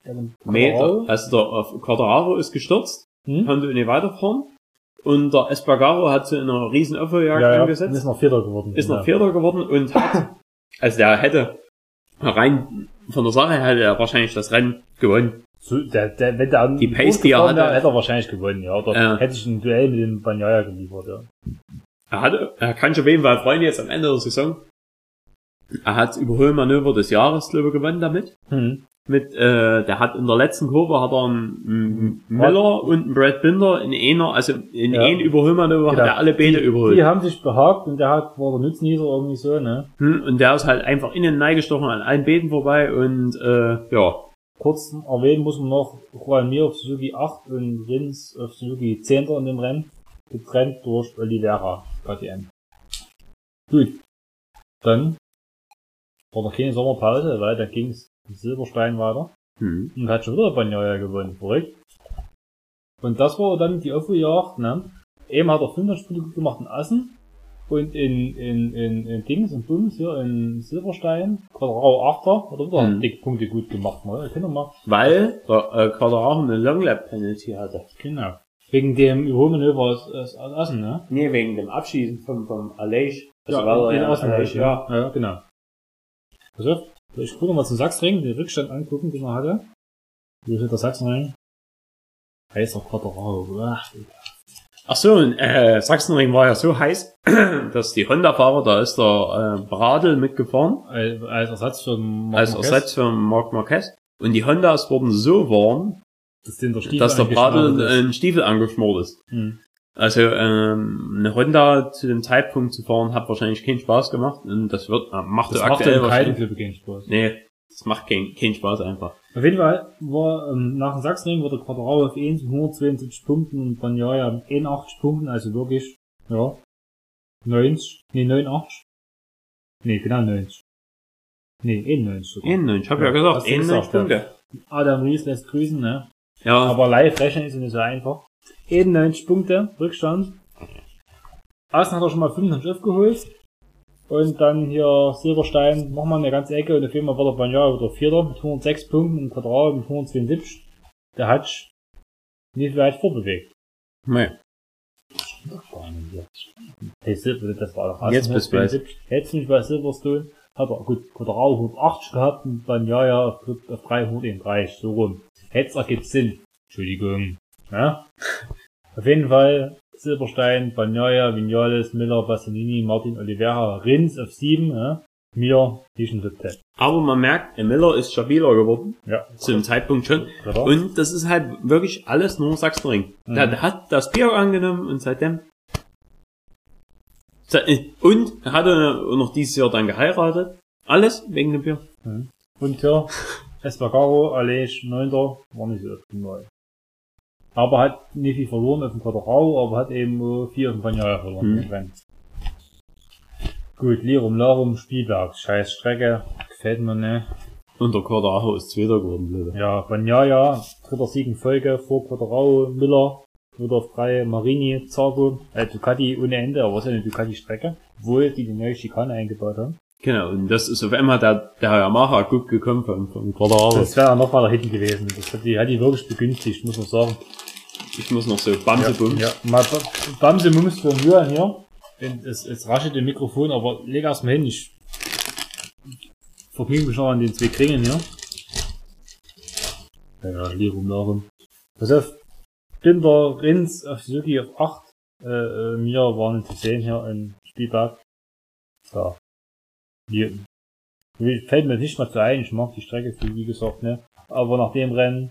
B: Den
A: der, also der äh, Quadraro ist gestürzt,
B: Hm?
A: konnte nicht weiterfahren. Und der Espargaro hat in einer riesen Öffeljagd
B: ja, ja, und
A: angesetzt.
B: ist noch Vierter geworden.
A: ist noch
B: ja.
A: Vierter geworden und hat, also der hätte rein von der Sache hätte er wahrscheinlich das Rennen gewonnen.
B: So, der, der, wenn der
A: Die Pace, die er
B: gefahren wäre,
A: hatte-
B: hätte er wahrscheinlich gewonnen, ja. Oder
A: Ja.
B: hätte ich ein Duell mit dem Banyaya geliefert, ja.
A: Er hatte, er kann schon wen, weil Freunde jetzt am Ende der Saison. Er hat das Überholmanöver des Jahres, glaube ich, gewonnen damit.
B: Hm.
A: Mit, äh, der hat in der letzten Kurve hat er einen, einen Miller und einen Brad Binder in einer, also in
B: Ja.
A: einem Überholmanöver
B: Genau.
A: hat er alle Beine überholt.
B: Die haben sich behagt und der hat, war der Nutznießer irgendwie so, ne.
A: Hm, und der ist halt einfach in den Nei gestochen an allen Beeten vorbei und äh, ja.
B: Kurz erwähnen muss man noch, Juan Mir auf Suzuki 8 und Rins auf Suzuki 10. in dem Rennen. Getrennt durch Oliveira, KTM. Gut. Dann war noch keine Sommerpause, weil dann ging's in Silberstein weiter.
A: Hm.
B: Und hat schon wieder Banyaya gewonnen, verrückt. Und das war dann die Offeljagd, ne? Eben hat er 500 Punkte gut gemacht in Assen. Und in, in, in, in Dings, in Bums, hier in Silberstein, Quadrao 8er, hat er wieder
A: Hm.
B: dick Punkte gut gemacht, ne? Können wir mal.
A: Weil der äh, Quadraro eine Long Lap Penalty hatte.
B: Genau. Wegen dem Überholmanöver aus, aus, aus Assen, ne?
A: Nee, wegen dem Abschießen vom, vom Aleix. Also
B: ja,
A: weil er
B: in
A: ja
B: Assen,
A: Aleix,
B: ja. ja. genau. Pass auf, ich gucke mal zum Sachsenring, den Rückstand angucken, den er hatte. Wo ist der Sachsenring? Heißer Quadrao, ach,
A: so, äh, Sachsenring war ja so heiß, dass die Honda-Fahrer, da ist der äh, Bradl mitgefahren,
B: Als, als Ersatz für Marc
A: als
B: Marquez,
A: Ersatz für Marc Marquez. Und die Hondas wurden so warm,
B: dass, der
A: dass der Bradl ein Stiefel angeschmort ist.
B: Hm.
A: Also ähm, eine Honda zu dem Zeitpunkt zu fahren, hat wahrscheinlich keinen Spaß gemacht und das wird äh, macht
B: Das macht ja im Kalten für keinen Spaß.
A: Nee, das macht keinen keinen Spaß einfach.
B: Auf jeden Fall war ähm, nach dem Sachsenring war der Quadrao auf 1 mit 172 Punkten und Banjaya mit 81 Punkten, also wirklich, ja, 90, nee, 89. Nee, genau 90. Nee, 91 sogar.
A: 91, ich hab ja,
B: Ja,
A: gesagt,
B: hast du
A: 91
B: gesagt, ja.
A: Punkte.
B: Adam Ries lässt grüßen, ne?
A: Ja,
B: Aber live rechnen ist nicht so einfach. 91 Punkte, Rückstand. Außen hat er schon mal 95 aufgeholt. Und dann hier Silberstein, nochmal eine ganze Ecke und auf einmal war der Banja wieder Vierter mit 106 Punkten und Quadrat mit 172. Der hat sich nicht weit vorbewegt.
A: nee.
B: Hey, Silber, das war doch
A: Jetzt bist du
B: 172. Hättest du nicht bei Silverstone, hat er, gut, Quadrat 180 gehabt und Banja ja auf, auf 331, so rum. Hätt's ergibt Sinn. Entschuldigung. Ja? Auf jeden Fall Silberstein, Bagnaia, Vinales, Miller, Bassanini, Martin Oliveira, Rins auf 7, ja? mir diesen Top
A: Aber man merkt, der Miller ist stabiler geworden,
B: Ja.
A: zu dem Zeitpunkt schon.
B: Dritter.
A: Und das ist halt wirklich alles nur Sachsenring.
B: Mhm.
A: Der, der hat das Bier angenommen und seitdem. Se- Und er hatte noch dieses Jahr dann geheiratet. Alles wegen dem Bier.
B: Und hier, Espargaro, Alej, 9. war nicht so optimal. Aber hat nicht viel verloren auf dem Quadrao, aber hat eben äh, vier auf dem Bagnaia verloren.
A: Mhm.
B: Gut, Lirum, Larum, Spielberg, scheiß Strecke, gefällt mir nicht.
A: Und der Quadraro ist Zweiter geworden, blöde.
B: Ja, Banyaya, dritter Sieg in Folge, vor Quadrao, Miller, wieder auf drei, Marini, Zargo, äh, Ducati ohne Ende, aber was ist eine Ducati-Strecke? Obwohl die die neue Schikane eingebaut haben.
A: Genau, und das ist auf einmal der, der Yamaha gut gekommen vom, vom Quadraro.
B: Das wäre noch weiter hinten gewesen. Das hat die, hat die wirklich begünstigt, muss man sagen.
A: Ich muss noch so Bamsebums.
B: Ja, mal Ba- Bamse Mums von Jürgen hier. Es, es raschelt im Mikrofon, aber leg erst mal hin, ich vergnüge mich noch an den zwei Kringen hier. Ja, Lirum Larum. Pass auf, Binder, Rins auf Suzuki auf 8. Äh, äh, mir waren zu sehen hier im Spielberg. So. Hier. Fällt mir nicht mal zu ein, ich mag die Strecke viel, wie gesagt, ne. Aber nach dem Rennen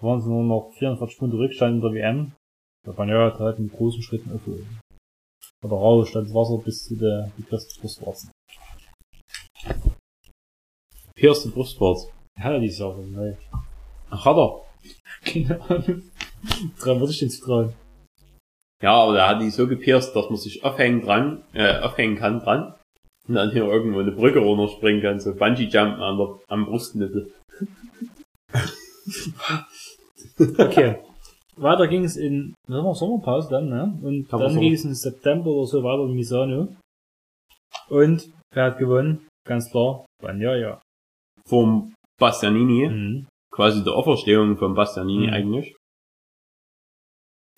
B: waren es nur noch 44 Punkte Rückstand in der WM. Der Banjaya hat halt mit großen Schritten aufgeholt. Oder raus stand das Wasser bis zu der, die Brustwarzen.
A: Pierste Brustwarz.
B: Hat er dieses Jahr schon, ne?
A: Ach, hat er.
B: Keine Ahnung. Trauen würde ich den zu trauen.
A: Ja, aber der hat die so gepierst, dass man sich aufhängen dran, äh, aufhängen kann dran. Und dann hier irgendwo eine Brücke runterspringen kann, so Bungee-Jumpen an der, am Brustnippel.
B: Okay. Weiter ging es in, das war Sommerpause dann, ne? Und
A: Kann
B: dann
A: so.
B: ging es im September oder so weiter in Misano. Und wer hat gewonnen? Ganz klar, Banjaya.
A: Vom Bastianini.
B: Mhm.
A: Quasi der Auferstehung von Bastianini
B: Mhm.
A: eigentlich.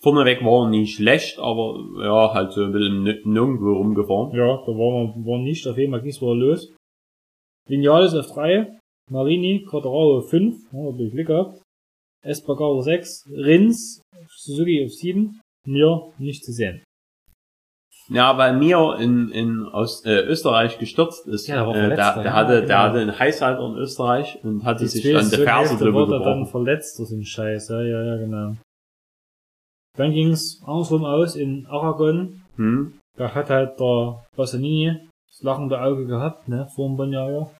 A: Vorneweg war er nicht schlecht, aber ja, halt so ein bisschen nirgendwo rumgefahren.
B: Ja, da war man war nicht, auf jeden Fall ging's wieder los. Vinales auf 3, Marini, Quadrao auf 5, haben wir Glück gehabt. Espargaro 6, Rins, Suzuki auf 7, mir nicht zu sehen.
A: Ja, weil mir in, in aus äh, Österreich gestürzt ist.
B: Ja, der war
A: äh,
B: verletzt,
A: der,
B: ja,
A: der hatte, der
B: genau.
A: hatte einen Heißhalter in Österreich und hatte sich die
B: so
A: Ferse drüber
B: er dann
A: gebrochen.
B: verletzt durch den Scheiß, ja, ja, ja, genau. Dann ging's andersrum aus in Aragon.
A: Hm?
B: Da hat halt der Bassanini das lachende Auge gehabt, ne, vor dem Banjaya.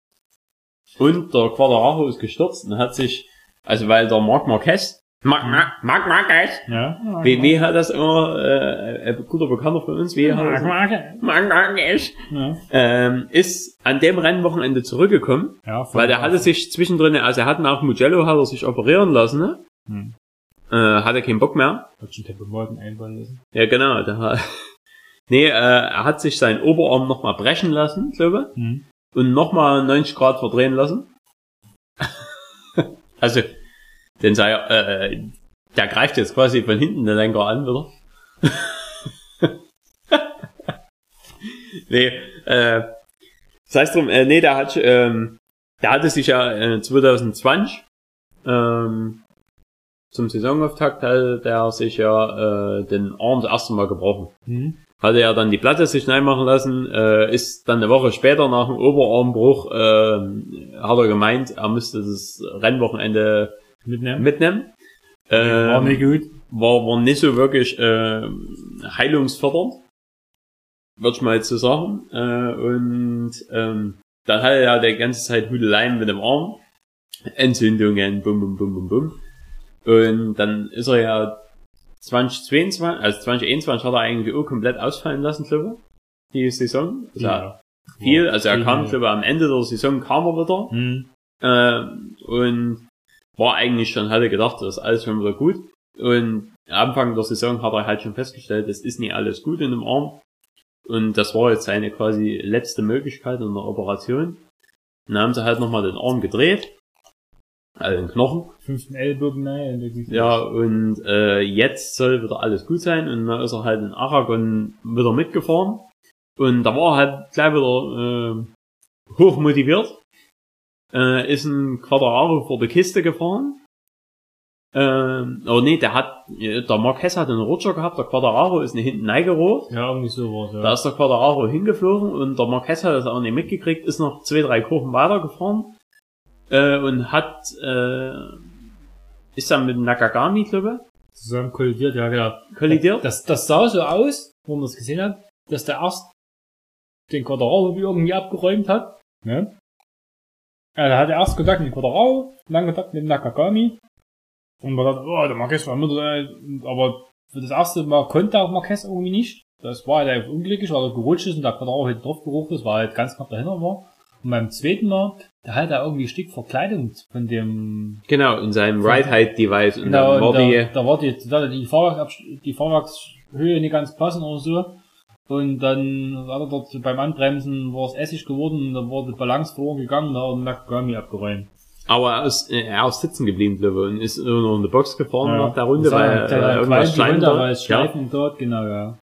A: Und der Quadraro ist gestürzt und hat sich, also weil der Marc Marquez, Marc, Marc, Marc Marquez,
B: Ja.
A: wie, wie hat das immer, äh, ein guter Bekannter von uns, wie hat das? Marc Marquez,
B: Ja,
A: ähm, ist an dem Rennwochenende zurückgekommen,
B: ja
A: weil der hatte sich zwischendrin, also er hat nach Mugello hat er sich operieren lassen, ne?
B: Hm.
A: Äh, hatte keinen Bock mehr.
B: Hat schon Tempomaten einbauen lassen.
A: Ja, genau, hat, nee, äh, er hat sich seinen Oberarm nochmal brechen lassen, glaube ich.
B: Mhm.
A: und nochmal 90 Grad verdrehen lassen. also, den sei, äh, der greift jetzt quasi von hinten den Lenker an, wieder. nee, äh, sei es drum, äh, nee, der hat, ähm, der hatte sich ja äh, 2020, ähm, zum Saisonauftakt hatte der sich ja äh, den Arm das erste Mal gebrochen
B: Mhm.
A: hatte er dann die Platte sich machen lassen, äh, ist dann eine Woche später nach dem Oberarmbruch, äh, hat er gemeint, er müsste das Rennwochenende
B: Mitnehmen.
A: mitnehmen.
B: War
A: Ähm,
B: nicht gut.
A: war, war nicht so wirklich äh, heilungsfördernd, würde ich mal jetzt so sagen. Äh, und ähm, dann hatte er die ganze Zeit Hudeleien mit dem Arm, Entzündungen, bum, bum, bum, bum, bum. Und dann ist er ja 2022, also 2021 hat er eigentlich auch komplett ausfallen lassen, glaube ich, die Saison. Also
B: Ja.
A: viel, also er kam,
B: ja.
A: glaube ich, am Ende der Saison kam er wieder.
B: Hm.
A: Ähm, und war eigentlich schon, hatte gedacht, das ist alles schon wieder gut. Und am Anfang der Saison hat er halt schon festgestellt, es ist nicht alles gut in dem Arm. Und das war jetzt seine quasi letzte Möglichkeit in der Operation. Dann haben sie halt nochmal den Arm gedreht. Also den Knochen.
B: Fünften Ellbogen, nein.
A: Ja, und äh, jetzt soll wieder alles gut sein. Und dann ist er halt in Aragon wieder mitgefahren. Und da war er halt gleich wieder äh, hoch motiviert. Äh, ist ein Quadraro vor der Kiste gefahren. Ähm, oh nee, der hat, äh, der Marquez hat einen Rutscher gehabt, der Quadraro ist nicht hinten reingerollt.
B: Ja, irgendwie sowas, ja.
A: Da ist der Quadraro hingeflogen und der Marquez hat das auch nicht mitgekriegt, ist noch zwei, drei Kurven weitergefahren äh, und hat, äh, ist dann mit Nakagami, glaube
B: Zusammen kollidiert, ja, genau.
A: kollidiert.
B: Das, das sah so aus, wo man es gesehen hat, dass der erst den Quadraro irgendwie abgeräumt hat. Ne? Ja, da hat er erst Kontakt mit dem Quadraro, dann Kontakt mit dem Nakagami. Und man dachte, oh, der Marquez war mit, äh, aber für das erste Mal konnte auch Marquez irgendwie nicht. Das war halt einfach unglücklich, weil er gerutscht ist und der Quadraro hinten drauf gerufen ist, weil er halt ganz knapp dahinter war. Und beim zweiten Mal, da hat er irgendwie ein Stück Verkleidung von dem
A: Genau, in seinem Ride-Height-Device. Und
B: Genau,
A: dann war
B: und
A: die,
B: da, da war die, da die, Fahrwerk, die Fahrwerkshöhe nicht ganz passend oder so. Und dann hat er dort beim Anbremsen war es Essig geworden und dann war die Balance verloren gegangen und da hat er den Nakagami abgeräumt.
A: aber er ist, äh, er ist sitzen geblieben, glaube ich, und ist nur noch in der Box gefahren nach der Runde, weil
B: der,
A: äh, irgendwas
B: die Runde, weil es
A: ja.
B: Schleifen dort, genau, ja.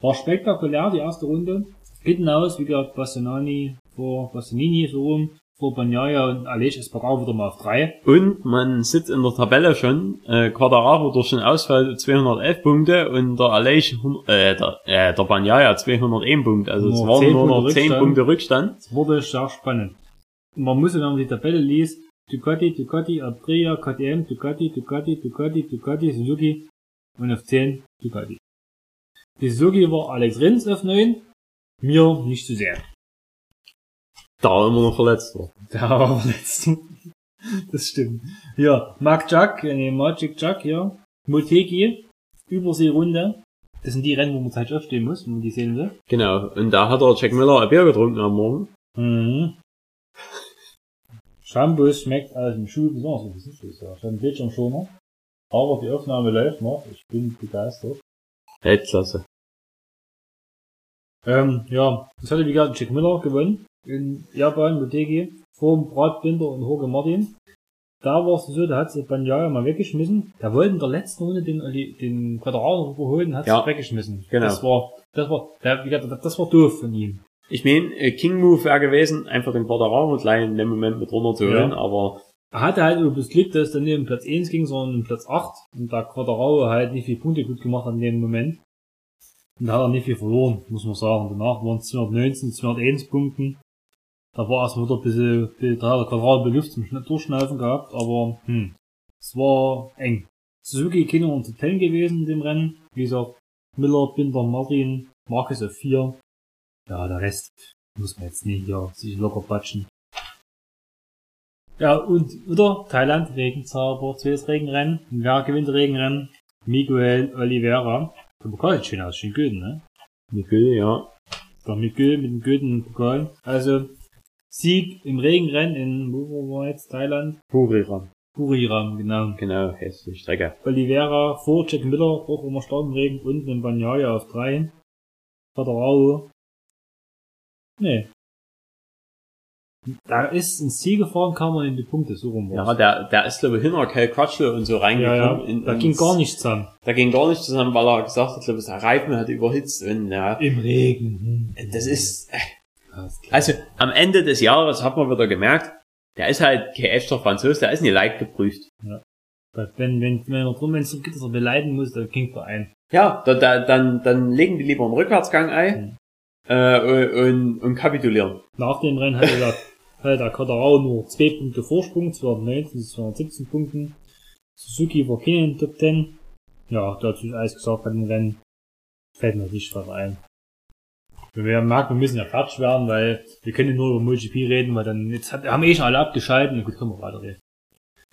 B: War spektakulär, die erste Runde. Hinten aus, wie gesagt, Bassanani vor Bassanini so rum, vor Banyaya und Aleix Espargaro wieder mal auf drei.
A: Und man sitzt in der Tabelle schon, äh, Quadraro durch den Ausfall 211 Punkte und der hund- äh, der, äh, der Banyaya 201 Punkte. Also es
B: Nur
A: waren
B: 10
A: nur noch
B: Punkte
A: 10
B: Rückstand.
A: Punkte Rückstand.
B: Es wurde sehr spannend. Man muss, wenn man die Tabelle liest, Ducati, Ducati, Aprilia, KTM, Ducati, Ducati, Ducati, Ducati, Suzuki und auf 10 Ducati. Die Suzuki war Alex Rins auf 9, mir nicht so sehr.
A: Da er immer noch verletzt war.
B: Der war verletzt. Das stimmt. Ja, Mark Jack, nee, Magic Jack, hier. Motegi, Überseerunde. Das sind die Rennen, wo man halt aufstehen muss, wenn man die sehen will.
A: Genau. Und da hat der Jack Miller ein Bier getrunken am Morgen.
B: Mhm. Shampoos schmeckt aus dem Schuh besonders. Das ist nicht so. Ich habe einen Bildschirm schon noch. Aber die Aufnahme läuft noch. Ich bin begeistert.
A: Weltklasse.
B: Ähm, ja, das hatte wie gesagt Jack Miller gewonnen. In Japan, Motegi. Vor dem Brad Binder und Jorge Martin. Da war es so, da hat sich Banyaya mal weggeschmissen. Der wollte in der letzten Runde den, Oli- den Quadraro überholen, hat
A: Ja.
B: sich weggeschmissen.
A: Genau.
B: Das war, das war, das war doof von ihm.
A: Ich meine, äh, King Move wäre gewesen, einfach den Quadraro gleich in dem Moment mit runter zu holen,
B: Ja.
A: aber
B: Er hatte halt über das Glück, dass es dann nicht um Platz 1 ging, sondern um Platz 8. Und da Quadrao halt nicht viele Punkte gut gemacht hat in dem Moment. Und da hat er nicht viel verloren, muss man sagen. Danach waren es 219, 201 Punkten. Da war erstmal wieder ein bisschen, bisschen da hat der bisschen Luft zum Schna- Durchschnaufen gehabt, aber, hm, es war eng. Suzuki Kinder unter 10 gewesen in dem Rennen. Wie gesagt, Miller, Binder, Martin, Marcus auf 4. Ja, der Rest muss man jetzt nicht hier sich locker patschen. Ja, und wieder Thailand, Regenzauber, zweites Regenrennen. Und wer gewinnt Regenrennen? Miguel Oliveira. Der Pokal sieht schön aus, schön Göden, ne?
A: Nickel, ja.
B: Der Miguel mit dem Göden Pokal. Also, Sieg im Regenrennen in, wo war jetzt, Thailand?
A: Purira.
B: Buriram, genau.
A: Genau, die Strecke.
B: Oliveira vor Jack Miller, stark im Regen, und mit Banyaya auf drei. Quadrao. Nee. Da ist ins Ziel gefahren, kam man in die Punkte, so rum war's.
A: Ja, der, der ist glaube ich hinter Cal Crutchley und so
B: ja,
A: reingekommen.
B: ja.
A: in-
B: Da ging gar nichts zusammen.
A: Da ging gar nicht zusammen, weil er gesagt hat, glaube ich, der Reifen hat überhitzt und ja.
B: Im Regen. Hm.
A: Das ist,
B: Ja,
A: also am Ende des Jahres hat man wieder gemerkt, der ist halt kein echter Franzose, der ist nicht leicht geprüft.
B: Wenn, wenn, wenn er drum, wenn es so gibt, dass er beleiden muss, dann klingt er ein.
A: Ja, da, da, dann, dann legen die lieber einen Rückwärtsgang ein äh, und, und kapitulieren.
B: Nach dem Rennen hatte der, hatte der Quadrao nur zwei Punkte Vorsprung, 219 zu 217 Punkten. Suzuki war keinen Top 10. Ja, dazu ist alles gesagt bei den Rennen. Fällt mir nicht was ein. Wenn wir merken, wir müssen ja fertig werden, weil wir können ja nur über MotoGP reden, weil dann, jetzt hat, haben eh schon alle abgeschaltet, und gut, können wir weiterreden.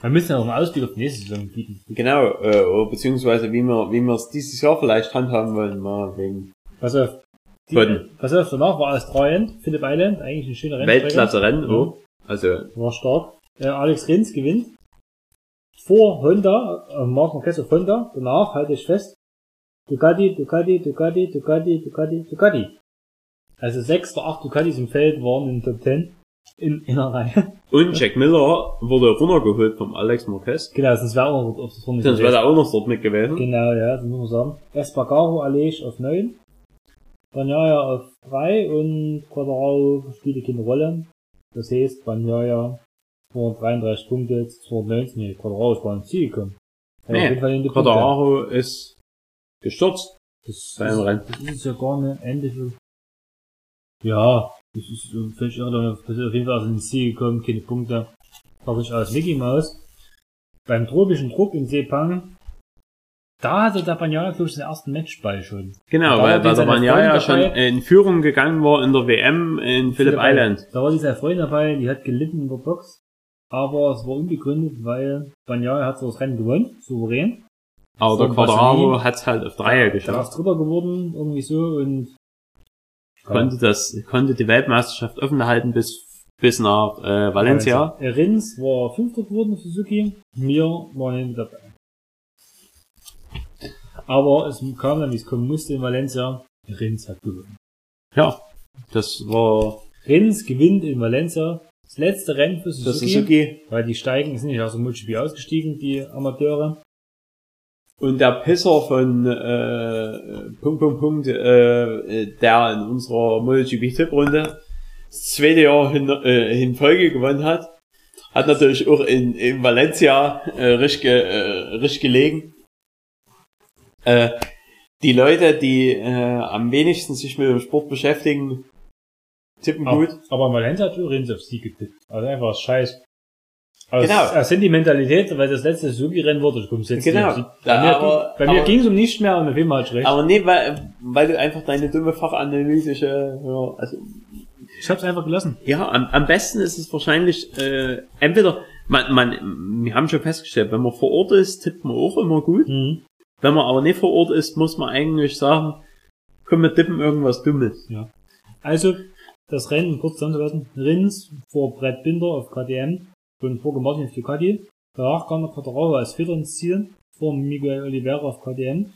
B: Wir müssen ja noch einen Ausblick auf die nächste Saison bieten.
A: Genau, äh, oder beziehungsweise wie wir, wie wir es dieses Jahr vielleicht handhaben wollen, mal wegen
B: Pass auf. Die, pass auf, danach war Australien, Phillip Island, eigentlich eine schöne Rennstrecke.
A: Weltklasse-Rennen, oh. Also,
B: War stark. Äh, Alex Rins gewinnt. Vor Honda, äh, Marc Marquez auf Honda. Danach, halte ich fest, Ducati, Ducati, Ducati, Ducati, Ducati, Ducati. Also sechs oder acht Ducatis im Feld waren in Top Ten in, in der Reihe.
A: und Jack Miller wurde runtergeholt vom Alex Marquez.
B: Genau, sonst wäre auch noch auf das vorne
A: Sonst wäre er auch noch dort mit gewesen.
B: Genau, ja, das muss man sagen. Espargaro Alej auf 9. Banyaya auf 3 und Quadrao spielte keine Rolle. Das heißt, Banyaya 233 Punkte, 219, nee, Quadrao ist gar nicht Ziel gekommen. Punkte.
A: Quadraro ist gestürzt
B: Das ist, das ist ja gar nicht Ende für... Ja, das ist völlig irre, das ist auf jeden Fall aus dem Ziel gekommen, keine Punkte. Fertig aus Mickey Mouse. Beim tropischen Druck in Sepang, da hatte der Banyaya, glaube ich, den ersten Matchball schon.
A: Genau,
B: Da
A: weil, weil der Banyaya schon in Führung gegangen war in der WM in Phillip Island.
B: Da war dieser Freund dabei, die hat gelitten in der Box. Aber es war unbegründet, weil Banyaya hat so das Rennen gewonnen, souverän.
A: Aber
B: So,
A: der Quadraro
B: Vaseline.
A: hat es halt auf Dreier
B: Der ist
A: geschafft.
B: Dritter geworden, irgendwie so, und
A: Konnte das, konnte die Weltmeisterschaft offen halten bis, bis nach äh, Valencia.
B: Äh, Rins war Fünfter geworden, Suzuki. Mir war nicht dabei. Aber es kam dann, wie es kommen musste in Valencia. Rins hat gewonnen.
A: Ja, das war
B: Rins gewinnt in Valencia. Das letzte Rennen für
A: das
B: Suzuki.
A: Suzuki.
B: Weil die steigen, sind nicht aus dem MotoGP ausgestiegen, die Amateure.
A: Und der Pisser von äh, Punkt, Punkt, Punkt, äh, der in unserer MotoGP-Tipprunde das zweite Jahr hin, äh, in Folge gewonnen hat, hat natürlich auch in, in Valencia äh, richtig, äh, richtig gelegen. Äh, die Leute, die äh, am wenigsten sich mit dem Sport beschäftigen, tippen gut.
B: Aber, aber in Valencia hat Rins auf Sieg getippt. Also einfach Scheiß. Aus,
A: Genau.
B: Aus Sentimentalität, weil das letzte Suzuki-Rennen wurde, setz dich
A: Genau. Ja,
B: Bei mir,
A: aber-
B: bei mir ging es um nichts mehr und mit wem halt recht.
A: Aber nee, weil, weil du einfach deine dumme fachanalytische, ja, also
B: ich hab's einfach gelassen.
A: Ja, am, am besten ist es wahrscheinlich, äh, entweder, man, man, wir haben schon festgestellt, wenn man vor Ort ist, tippt man auch immer gut.
B: Mhm.
A: Wenn man aber nicht vor Ort ist, muss man eigentlich sagen, komm, wir tippen irgendwas Dummes.
B: Also, das Rennen kurz zusammenzufassen. Rins vor Brett Binder auf KTM und vor Martin auf Ducati. Danach kam der Quadraro als Vierter ins Ziel vor Miguel Oliveira auf KTM.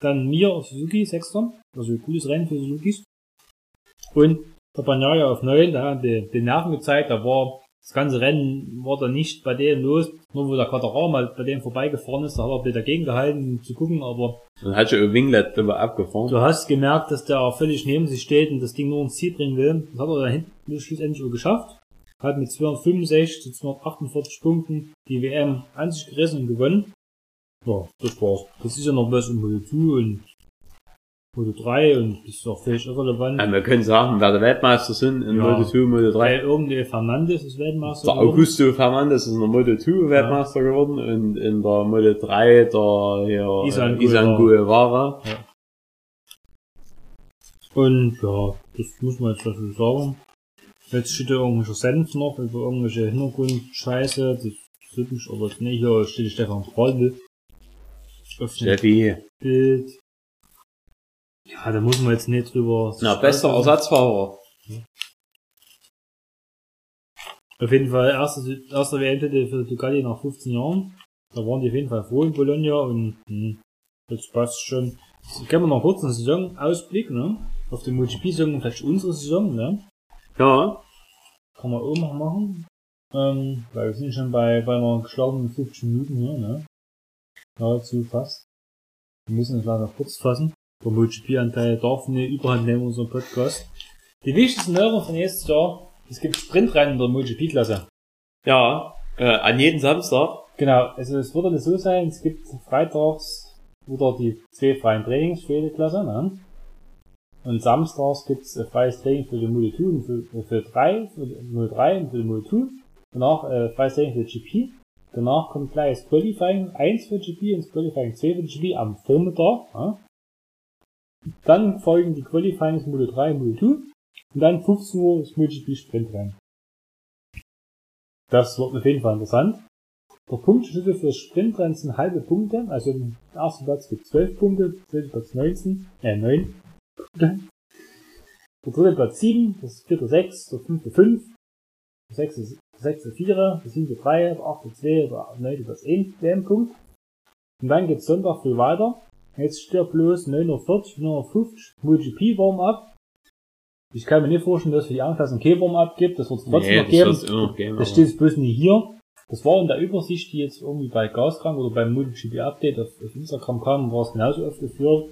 B: Dann Mir auf Suzuki, Sechster. Also gutes Rennen für Suzukis. Und der Bagnaia auf 9, da hat die, die Nerven gezeigt, da war das ganze Rennen war da nicht bei dem los, nur wo der Quadraro mal bei dem vorbeigefahren ist, da hat er bisschen dagegen gehalten, um zu gucken, aber
A: Dann hat schon ein Winglet drüber abgefahren.
B: Du hast gemerkt, dass der völlig neben sich steht und das Ding nur ins Ziel bringen will. Das hat er dann hinten schlussendlich auch geschafft. Hat mit 265 zu 248 Punkten die WM an sich gerissen und gewonnen. Ja, das war's. Das ist ja noch was um Moto 2 und Moto 3 und das ist auch völlig irrelevant.
A: Ja, wir können sagen, wer der Weltmeister sind in
B: Ja.
A: Moto 2, Moto 3.
B: Weil irgendein Fernandes ist Weltmeister
A: Der
B: geworden.
A: Augusto Fernandes ist in der Moto 2 Weltmeister geworden und in der Moto 3 der hier,
B: Isan
A: äh, Isan Guevara.
B: Und ja, das muss man jetzt dazu sagen. Jetzt steht da irgendwelcher Senf noch über irgendwelche Hintergrundscheiße. Das sieht mich aber nicht. Hier steht Stefan dem
A: Steffi.
B: Bild. Ja, da muss man jetzt nicht drüber.
A: Na, bester Ersatzfahrer.
B: Auf jeden Fall, erster, erster WM-Titel für Ducati nach 15 Jahren. Da waren die auf jeden Fall froh in Bologna und hm, jetzt passt schon. Jetzt können wir noch kurz einen Saisonausblick, ne? Auf die MotoGP-Saison, vielleicht unsere Saison, ne?
A: Ja,
B: Kann man auch noch machen. Ähm, weil wir sind schon bei, bei einer geschlagenen 50 Minuten hier, ne? Nahezu fast. Wir müssen es leider kurz fassen. Der MotoGP-Anteil darf nicht überhand nehmen in unserem Podcast. Die wichtigsten Neuerungen von nächstes Jahr. Es gibt Sprintrennen in der MotoGP-Klasse.
A: ja, äh, an jeden Samstag.
B: Genau, also es wird dann so sein, es gibt freitags wieder die zwei freien Trainings für jede Klasse, ne? Und samstags gibt's ein freies Training für die 2 und für, für 3, für die 3 und für die 2. Danach äh, freies Training für GP. Danach kommt gleich das Qualifying 1 für GP und das Qualifying 2 für GP am Vormittag. Ja? Dann folgen die Qualifyings Modul 3 Modul 2. Und dann 15 Uhr das MotoGP Sprintrennen. Das wird auf jeden Fall interessant. Der Punkteschlüssel für das Sprintrennen sind halbe Punkte. Also im ersten Platz gibt 12 Punkte, der zweite Platz 19, äh 9 Punkte. Der dritte Platz 7, das vierte 6, der fünfte 5, der sechste, der sechste 4, der siebte 3, der achte 2, der neunte Platz 1 WM-Punkt. Und dann geht's Sonntag früh weiter. Jetzt steht bloß 9.40 Uhr, 9.50 Uhr MotoGP Warm-Up. Ich kann mir nicht vorstellen, dass es für die anderen Klassen kein Warm-Up gibt. Das wird es trotzdem noch
A: das
B: geben.
A: wird's immer noch geben.
B: Das
A: aber-
B: steht bloß nie hier. Das war in der Übersicht, die jetzt irgendwie bei Gaskrank oder beim MotoGP Update auf, auf Instagram kam, war es genauso aufgeführt.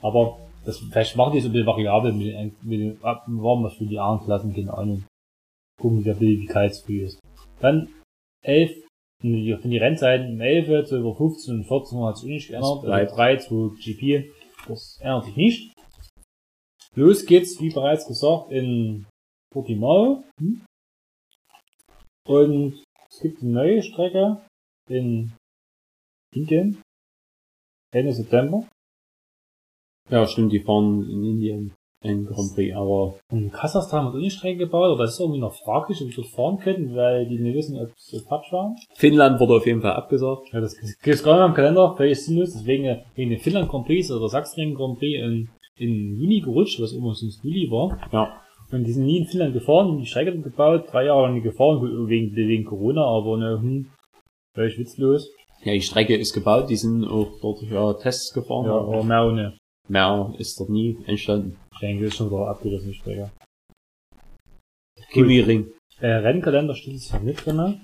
B: Aber das, vielleicht machen die so ein bisschen variabel mit den, mit den Warum was für die anderen Klassen, keine Ahnung. Gucken, wie der Beliebigkeitsfree ist. Dann 11, die- von die Rennzeiten um 11, 12 Uhr 15 und 14 Uhr hat sich nicht geändert. Also 3 zu GP, das ändert sich nicht. Los geht's, wie bereits gesagt, in Portimao. Hm? Und es gibt eine neue Strecke in Indien. Ende September.
A: Ja, stimmt, die fahren in Indien ein Grand Prix, aber
B: In Kasachstan wird auch eine Strecke gebaut, aber das ist irgendwie noch fraglich, ob wir dort fahren können, weil die nicht wissen, ob es so Quatsch war.
A: Finnland wurde auf jeden Fall abgesagt.
B: Ja, das gibt gar nicht am Kalender, völlig sinnlos. Deswegen wegen den Finnland Grand Prix oder Sachsenring Grand Prix in, in Juni gerutscht, was immer sonst Juli war.
A: Ja.
B: Und die sind nie in Finnland gefahren die Strecke gebaut, drei Jahre lang nicht gefahren, wegen, wegen Corona, aber ne, hm, völlig witzlos.
A: Ja, die Strecke ist gebaut, die sind auch dort ja Tests gefahren.
B: Ja, aber mehr ohne.
A: Mehr ist dort nie entstanden.
B: Ich denke, ist schon wieder abgerissen, die Strecke.
A: Kimi Ring.
B: Äh, Rennkalender steht jetzt ja nicht drin.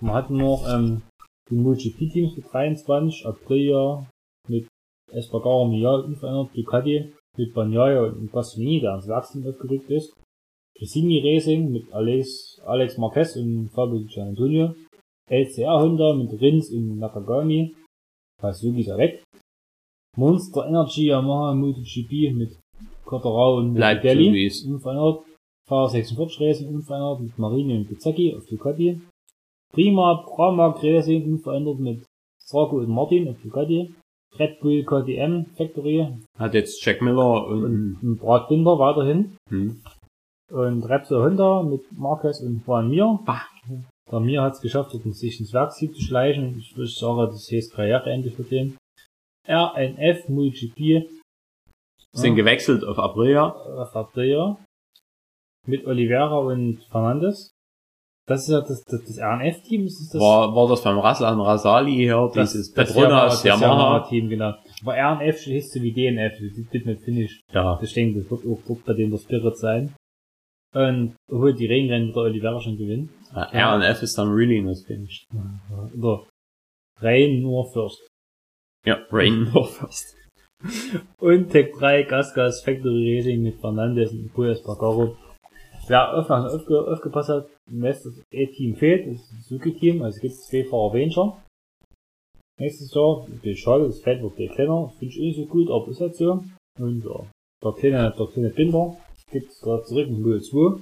B: Man hat noch ähm, die MotoGP-Teams für 23, Aprilia mit Espargaro, Mial unverändert, Ducati mit Bagnaia und Bastianini, der ans Werksteam aufgerückt ist. Cassini Racing mit Alex, Alex Marquez und Fabio Gian Antonio. LCR Honda mit Rins und Nakagami. Suzuki ist ja weg. Monster Energy Yamaha MotoGP mit Cotterau und
A: es-
B: unverändert. Fahrer46 Racing unverändert mit Marini und Pizzecchi auf Ducati. Prima Pramac Racing unverändert mit Strago und Martin auf Ducati. Red Bull KTM Factory
A: Hat jetzt Jack Miller und,
B: und, und Brad Binder weiterhin.
A: hm.
B: Und Repsol Honda mit Marquez und Juan Mir.
A: Bah.
B: Der Mir hat es geschafft, sich ins Werksteam zu schleichen. Ich würde sagen, das heißt Karriereende für den. RNF MotoGP.
A: sind gewechselt auf Aprilia.
B: Fabria mit Oliveira und Fernandes. Das ist ja das, das, das RNF-Team. Ist das,
A: War, war das beim Raslan Rasali her,
B: das,
A: dieses
B: das
A: Petronas
B: Yamaha- das
A: Yamaha.
B: Yamaha-Team, genau. Aber RNF hieß so wie DNF, das wird nicht Finish.
A: Ja.
B: Ich denke, das wird auch bei dem der Spirit sein. Und obwohl die Regenrennen wird der Oliveira schon gewinnen.
A: RNF ist dann really not finished.
B: Oder Rain nur First.
A: Ja, Rain first.
B: Und Tech 3 Gas Gas Factory Racing mit Fernandes und Puyo Espargaro. Wer aufmerksam aufge aufgepasst hat, das E-Team fehlt, das Suzuki-Team, also gibt es zwei Fahrer weniger. Nächstes Jahr, die Schade, das Feld wird viel kleiner, finde ich eh nicht so gut, aber ist halt so. Und ja, der kleine, der kleine Binder gibt's gerade zurück in Modul 2.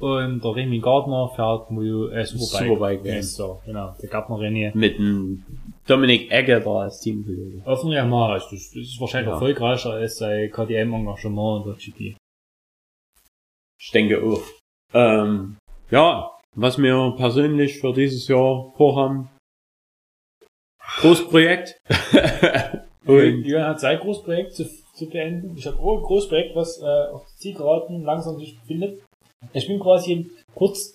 B: Und der Remy Gardner fährt Modul, äh, Superbike.
A: Superbike, ja.
B: Nächstes Jahr, genau, der Gardner René.
A: Mit dem Dominik Egger da als Teamkollege.
B: Offen ja mal, das ist, wahrscheinlich
A: Ja.
B: erfolgreicher als sein KTM-Engagement in der GP.
A: Ich denke auch. Ähm, ja, was wir persönlich für dieses Jahr vorhaben. Großprojekt. Und
B: Jürgen hat sein Großprojekt zu, zu beenden. Ich habe auch ein Großprojekt, was äh, auf die Zielgeraden langsam sich befindet. Ich bin quasi kurz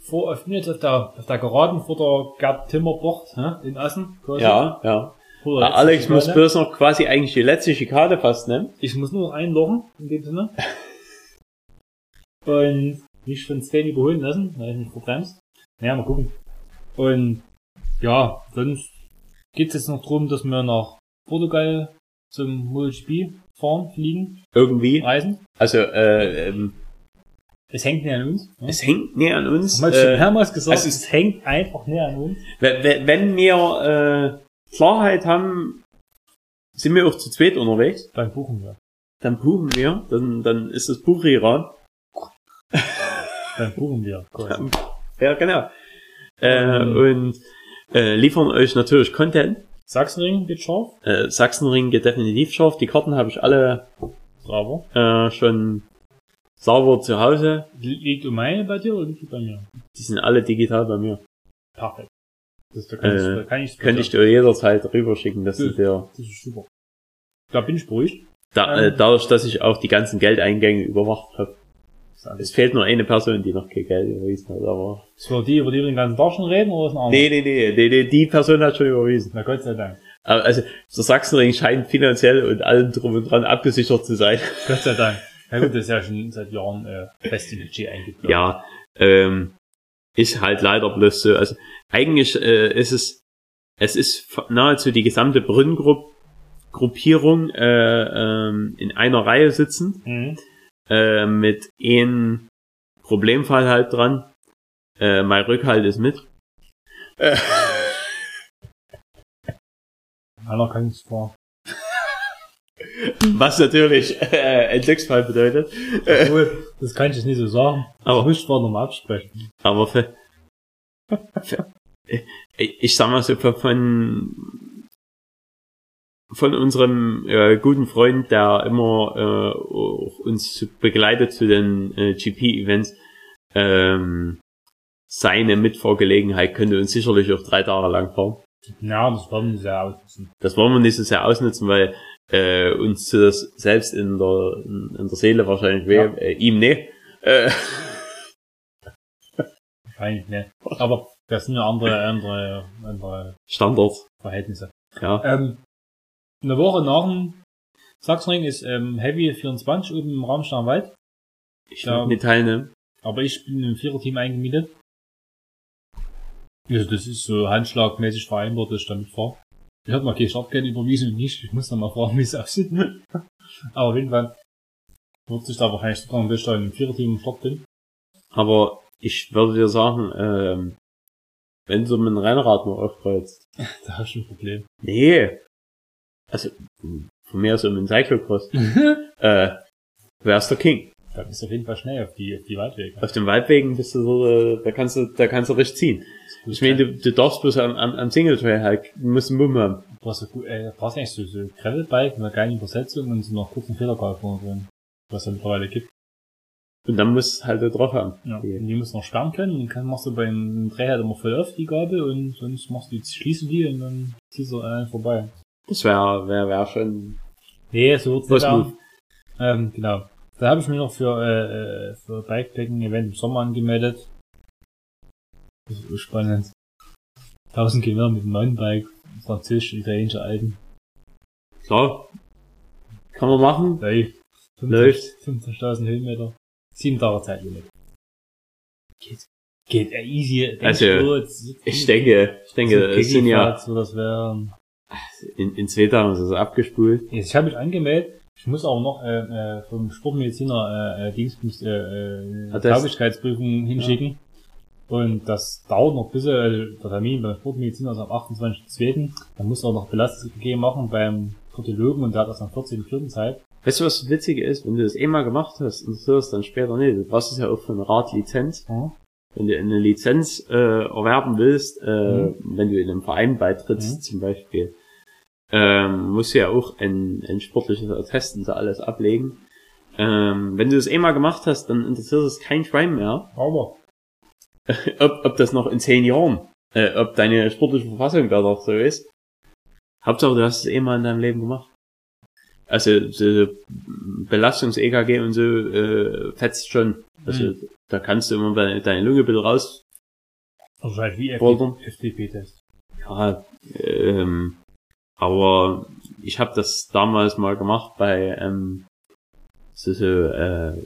B: vor, ich bin jetzt auf der, auf der Geraden vor der Gerd Timmer Bocht hä, in Assen. Quasi.
A: ja, ja.
B: Der
A: Alex
B: letzten
A: muss
B: Schikane.
A: bloß noch quasi eigentlich die letzte Schikade fast nehmen.
B: Ich muss nur noch einloggen, in dem Sinne. Und mich von Sven überholen lassen, weil ich mich verbremst. Naja, mal gucken. Und ja, sonst geht's jetzt noch drum, dass wir nach Portugal zum MotoGP fahren, fliegen,
A: Irgendwie.
B: reisen.
A: Also, äh, ähm,
B: Es hängt näher an uns. Ja?
A: es hängt näher an uns.
B: Haben wir schon
A: Äh,
B: mehrmals gesagt,
A: also
B: es hängt einfach näher an uns.
A: wenn, wenn- wir äh, Klarheit haben, sind wir auch zu zweit unterwegs.
B: Beim Buchen, ja.
A: Dann buchen wir. Dann, dann ist das Buchiran.
B: Beim Buchen, ja. quasi.
A: Ja, genau. Äh,
B: Ähm.
A: und äh, liefern euch natürlich Content.
B: Sachsenring geht scharf.
A: Äh, Sachsenring geht definitiv scharf. Die Karten habe ich alle
B: Bravo.
A: äh, schon sauber zu Hause.
B: Liegt um meine bei dir oder liegt die bei mir?
A: Die sind alle digital bei mir.
B: Perfekt. Das, da kann,
A: Äh,
B: ich, da kann ich,
A: Könnte ich dir jederzeit rüberschicken, dass du dir
B: Das ist super. Da bin ich beruhigt.
A: da,
B: Ähm.
A: äh, dadurch, dass ich auch die ganzen Geldeingänge überwacht habe. Es fehlt nur eine Person, die noch kein Geld überwiesen hat, aber.
B: Ist für die, über die wir den ganzen Tag schon reden, oder ist ein anderer?
A: Nee, nee, nee, nee, nee, die Person hat schon überwiesen.
B: Na Gott sei Dank.
A: Also, der Sachsenring scheint finanziell und allem drum und dran abgesichert zu sein.
B: Gott sei Dank. Ja gut, das ist ja schon seit Jahren äh, fest im Budget eingeplant.
A: Ja, ähm, ist halt leider bloß so. Also, eigentlich äh, ist es, es ist nahezu die gesamte Brünngruppierung äh, ähm, in einer Reihe sitzen.
B: Mhm.
A: äh, mit einem Problemfall halt dran. Äh, mein Rückhalt ist mit. Äh,
B: Einer kann es vor.
A: was natürlich äh, ein Glücksfall bedeutet.
B: Obwohl, das kann ich jetzt nicht so sagen.
A: Aber-
B: Aber muss ich nochmal absprechen.
A: aber für, für, ich sag mal so von von unserem äh, guten Freund, der immer äh, uns begleitet zu den äh, GP-Events, ähm, seine Mitfahrgelegenheit könnte uns sicherlich auch drei Tage lang fahren.
B: Ja, das werden wir sehr ausnutzen.
A: Das wollen wir nicht so sehr ausnutzen, weil äh, uns zu das selbst in der, in, der Seele wahrscheinlich weh,
B: Ja.
A: äh, ihm ne. Äh,
B: Wahrscheinlich nicht. Aber das sind ja andere, andere, andere
A: Standard,
B: Verhältnisse.
A: ja.
B: Ähm, eine Woche nach dem Sachsenring ist ähm, Heavy 24 oben im Raumstein Wald.
A: Ich will nicht teilnehmen.
B: Aber ich bin im Viererteam eingemietet. Also das ist so handschlagmäßig vereinbart, dass ich damit fahre. Ich habe noch kein Startgeld überwiesen und nicht. Ich muss noch mal fragen, wie es aussieht. Aber auf jeden Fall wird sich da wahrscheinlich so dass ich da im Viererteam im Start bin.
A: Aber ich würde dir sagen, ähm, wenn du mit dem Rennrad nur aufkreuzt.
B: Da hast du ein Problem.
A: Nee. Also, von mir aus um den Cyclocross. äh, wärst der King.
B: Da bist du auf jeden Fall schnell auf die, auf die Waldwege.
A: Auf den Waldwegen bist du so, äh, da kannst du, da kannst du richtig ziehen. Ich meine, du, du darfst bloß am, am, am Singletrail halt, du musst einen Mumm haben.
B: Du gut- äh, du brauchst eigentlich so, so Gravelbike mit einer geilen Übersetzung und so noch kurzen Federgabel vorne drin. Was es mittlerweile gibt.
A: Und dann musst du halt da drauf haben.
B: Ja.
A: Die-
B: Und die musst du noch sperren können und dann machst du beim Dreh halt immer voll auf die Gabel und sonst machst du, schließen die und dann ziehst du einen vorbei.
A: Das wäre wär, wär schon
B: Nee, so wird's nicht. Ähm, genau. Da habe ich mich noch für, äh, äh, für Bikepacking Event im Sommer angemeldet. Das ist spannend. 1000 Kilometer mit dem Mountainbike, französisch-italienische Alten.
A: klar. Kann man machen.
B: Läuft.
A: Läuft.
B: 50.000 Höhenmeter. Sieben Tage Zeitlimit. Geht. Geht äh, easy.
A: Also,
B: so, jetzt-
A: Ich denke, ich denke,
B: so
A: es sind ja
B: So das
A: in, in zwei Tagen ist es abgespult.
B: Jetzt, ich habe mich angemeldet. Ich muss aber noch äh, äh, vom Sportmediziner äh, äh, Dingsbums äh, äh, Tauglichkeitsprüfung hinschicken. Und das dauert noch ein bisschen, also der Termin beim Sportmediziner ist am 28.02. Dann muss er noch Belastungsgegeben machen beim Kardiologen und der hat das am 14.04. Zeit.
A: Weißt du, was das Witzige ist? Wenn du das eh mal gemacht hast und so ist dann später nicht. Du brauchst es ja auch für eine Radlizenz.
B: Ja.
A: Wenn du eine Lizenz äh, erwerben willst, äh,
B: Mhm.
A: wenn du in einem Verein beitrittst
B: Mhm.
A: zum Beispiel, ähm, musst du ja auch ein, ein sportliches Attest und so alles ablegen. Ähm, wenn du das eh mal gemacht hast, dann interessiert es kein Schwein mehr,
B: Aber
A: ob, ob das noch in zehn Jahren, äh, ob deine sportliche Verfassung da noch so ist. Hauptsache, du hast es eh mal in deinem Leben gemacht. Also so Belastungs-EKG und so äh, fetzt schon. Also
B: Mhm.
A: da kannst du immer deine, deine Lunge bisschen raus.
B: also halt wie. FDP-Test.
A: Ja, ähm, aber ich habe das damals mal gemacht bei ähm, so, so äh,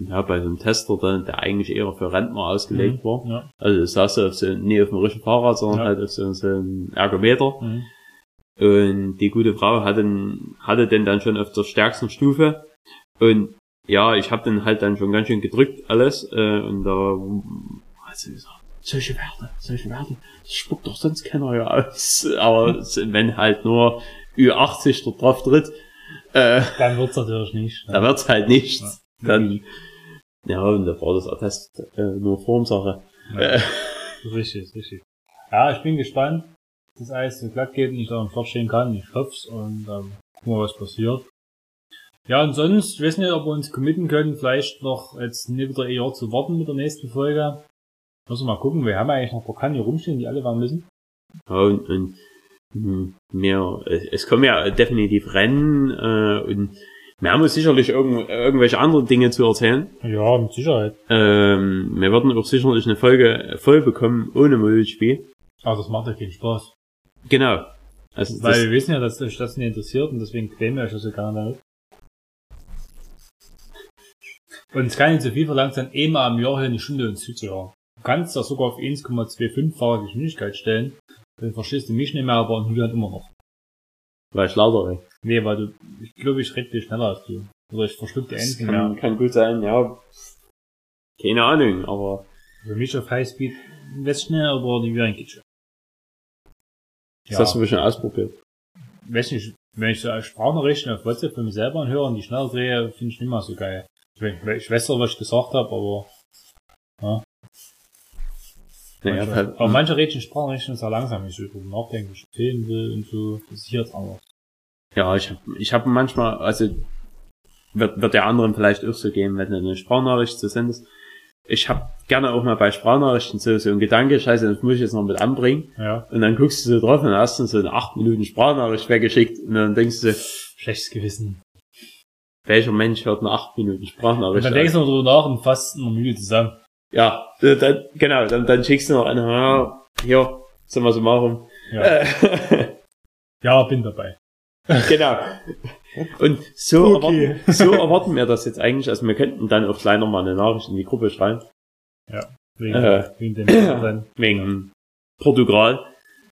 A: ja, bei so einem Tester, der, der eigentlich eher für Rentner ausgelegt war.
B: Ja.
A: Also das saß auf so, nie auf dem richtigen Fahrrad, sondern
B: Ja.
A: halt auf so, so einem Ergometer.
B: Mhm.
A: Und die gute Frau hatte, hatte den dann schon auf der stärksten Stufe. Und ja, ich habe den halt dann schon ganz schön gedrückt alles. Äh, und da hat sie gesagt, solche Werte, solche Werte, das spuckt doch sonst keiner ja aus. Aber wenn halt nur Ü80 dort drauf tritt, äh,
B: Dann wird's natürlich nicht.
A: da wird's halt nichts.
B: Ja.
A: Dann, ja, und da war das Attest äh, nur Formsache.
B: Ja.
A: Äh,
B: Richtig, richtig. Ja, ich bin gespannt. das Eis so glatt geht und ich da am Start stehen kann. Ich hoff's und ähm, gucken wir, was passiert. Ja, und sonst, ich weiß nicht, ob wir uns committen können, vielleicht noch jetzt nicht wieder Jahr zu warten mit der nächsten Folge. Müssen wir mal gucken, wir haben eigentlich noch ein paar Kannen hier rumstehen, die alle waren müssen.
A: Ja, und, und hm, mehr, es, kommen ja definitiv Rennen äh, und wir haben uns sicherlich irgend, irgendwelche anderen Dinge zu erzählen.
B: Ja, mit Sicherheit.
A: Ähm, wir werden auch sicherlich eine Folge voll bekommen ohne Multispiel.
B: Aber das macht ja keinen Spaß.
A: Genau. Also
B: Weil wir wissen ja, dass euch das nicht interessiert und deswegen quälen wir euch das so gerne damit. Und es kann nicht so viel verlangt sein, einmal am Jahr hier eine Stunde uns zuzuhören. Du kannst das sogar auf 1,25-fache Geschwindigkeit stellen, dann verstehst du mich nicht mehr, aber Julian immer noch.
A: weil ich lauter bin.
B: Nee, weil du, ich glaube, ich rede viel schneller als du. Oder ich verschluck die Enden
A: kann,
B: mehr.
A: kann gut sein, ja. Keine Ahnung, aber
B: Für mich auf Highspeed weiß schnell, aber die Julian geht schon.
A: das hast du bestimmt ausprobiert.
B: weiß nicht, wenn ich so als Sprachnachrichten auf WhatsApp von mir selber anhöre und die schneller drehe, finde ich nicht mehr so geil. Ich, ich weiß zwar, was ich gesagt habe, aber, Manche,
A: halt,
B: aber manche Rädchen Sprachnachrichten ist ja langsam, ich so drüber nachdenke, was ich erzählen will und so. Das ist hier jetzt anders.
A: ja, ich hab, ich hab manchmal, also, wird, wird der anderen vielleicht auch so gehen, wenn du eine Sprachnachricht zu sendest. Ich hab gerne auch mal bei Sprachnachrichten so, so ein Gedanke, scheiße, das muss ich jetzt noch mit anbringen.
B: Ja.
A: Und dann guckst du so drauf und hast dann so eine 8 Minuten Sprachnachricht weggeschickt und dann denkst du, so,
B: Schlechtes Gewissen.
A: welcher Mensch hört eine 8 Minuten
B: Und
A: Sprachnachricht
B: dann
A: an?
B: denkst du noch drüber nach und fasst eine Mühe zusammen.
A: Ja, dann, genau, dann, dann schickst du noch eine, ja, hier, sind wir so machen.
B: Ja,
A: Äh,
B: ja bin dabei.
A: genau. Und so,
B: Okay.
A: erwarten, so erwarten wir das jetzt eigentlich. Also wir könnten dann auch gleich nochmal eine Nachricht in die Gruppe schreiben.
B: Wegen,
A: Äh.
B: wegen dem dann.
A: Wegen Portugal.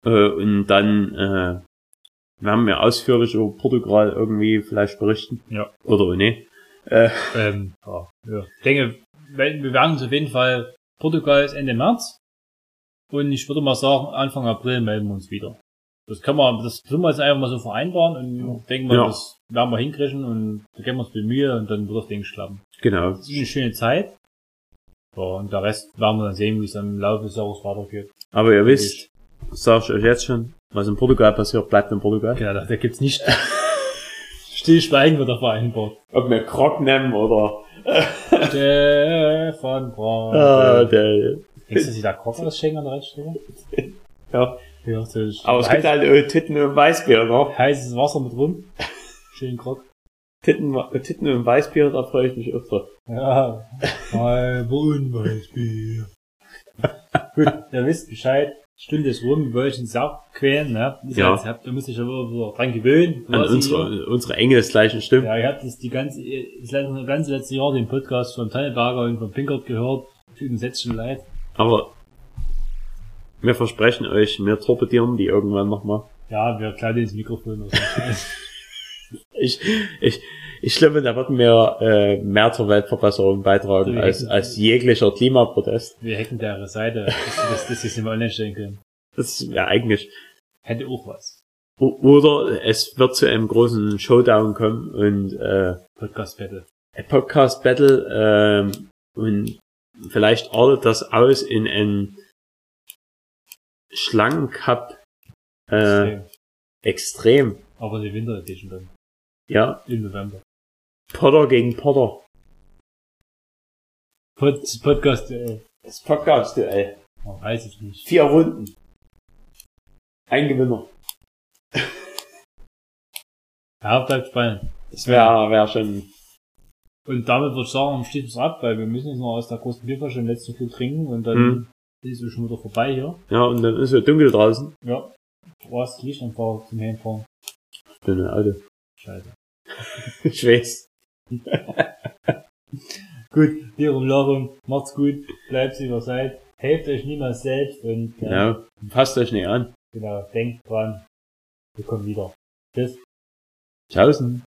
A: Äh, und dann äh, werden wir ausführlich über Portugal irgendwie vielleicht berichten.
B: Ja.
A: Oder ne? Äh,
B: Ähm, ja, ja. Ich denke, wir wir werden uns auf jeden Fall, Portugal ist Ende März. Und ich würde mal sagen, Anfang April melden wir uns wieder. Das können wir, das tun wir jetzt einfach mal so vereinbaren und denken mal,
A: Ja.
B: das werden wir hinkriegen und da geben wir uns viel Mühe und dann wird das Ding klappen.
A: genau.
B: Das ist eine schöne Zeit. Ja, und der Rest werden wir dann sehen, wie es im Laufe des Jahres weitergeht.
A: Aber ihr wisst, sag ich euch jetzt schon, was in Portugal passiert, bleibt in Portugal.
B: Genau, da, da gibt's nicht. Stillschweigen wird da vereinbart.
A: Ob wir Krog nehmen oder
B: Stefan Braun.
A: ah, der,
B: Denkst du, dass sie da Koch ausschenken an der Rennstrecke?
A: ja.
B: Ja,
A: Aber es gibt halt auch Titten und Weißbier, ne?
B: heißes Wasser mit rum. Schön Krog.
A: Titten, Titten und Weißbier, da freue ich mich drauf.
B: Ja. Halber Unweißbier. Gut, ihr wisst Bescheid. Stunde ist rum, wir wollen uns auch quälen, ne? Ihr
A: Ja.
B: seid- habt- Ihr müsst euch aber dran gewöhnen.
A: An
B: quasi hier.
A: unsere, unsere engelsgleichen Stimmen.
B: Ja, ihr habt das die ganze, das ganze letzte Jahr den Podcast von Tanneberger und von Pinkert gehört. Tut uns jetzt schon leid.
A: Aber wir versprechen euch, wir torpedieren die irgendwann nochmal.
B: Ja, wir klauen ins Mikrofon.
A: Ich, ich, ich glaube, da würden wir äh, mehr zur Weltverbesserung beitragen
B: So,
A: als,
B: wir-
A: als jeglicher Klimaprotest.
B: wir hacken der Seite, dass, dass, sie es nicht mehr online stellen können.
A: Das wäre eigentlich.
B: Hätte auch was.
A: Oder es wird zu einem großen Showdown kommen und äh,
B: Podcast Battle.
A: ein Podcast Battle ähm, und vielleicht artet das aus in ein Schlangencup äh, extrem.
B: Aber die Winter Edition dann.
A: Ja,
B: Im November.
A: Potter gegen Potter.
B: Pod, Podcast, äh,
A: Das Podcast-Duell.
B: oh, weiß ich nicht.
A: Vier Runden. Ein Gewinner.
B: Ja, bleibt spannend.
A: Das wäre wär schon.
B: Und damit würde ich sagen, schließen wir es ab, weil wir müssen jetzt noch aus der großen Bierflasche den letzten Flug trinken und dann
A: Hm.
B: ist es schon wieder vorbei hier.
A: Ja, und dann ist es dunkel draußen.
B: Ja. Du hast Licht einfach zum Heimfahren.
A: Ich bin ein Auto.
B: Scheiße.
A: Ich weiß.
B: Gut, hier um Larum, macht's gut, bleibt wie ihr seid, helft euch niemals selbst und ja,
A: Genau. Passt euch nicht an.
B: genau, denkt dran, wir kommen wieder. Tschüss.
A: Tschaußen.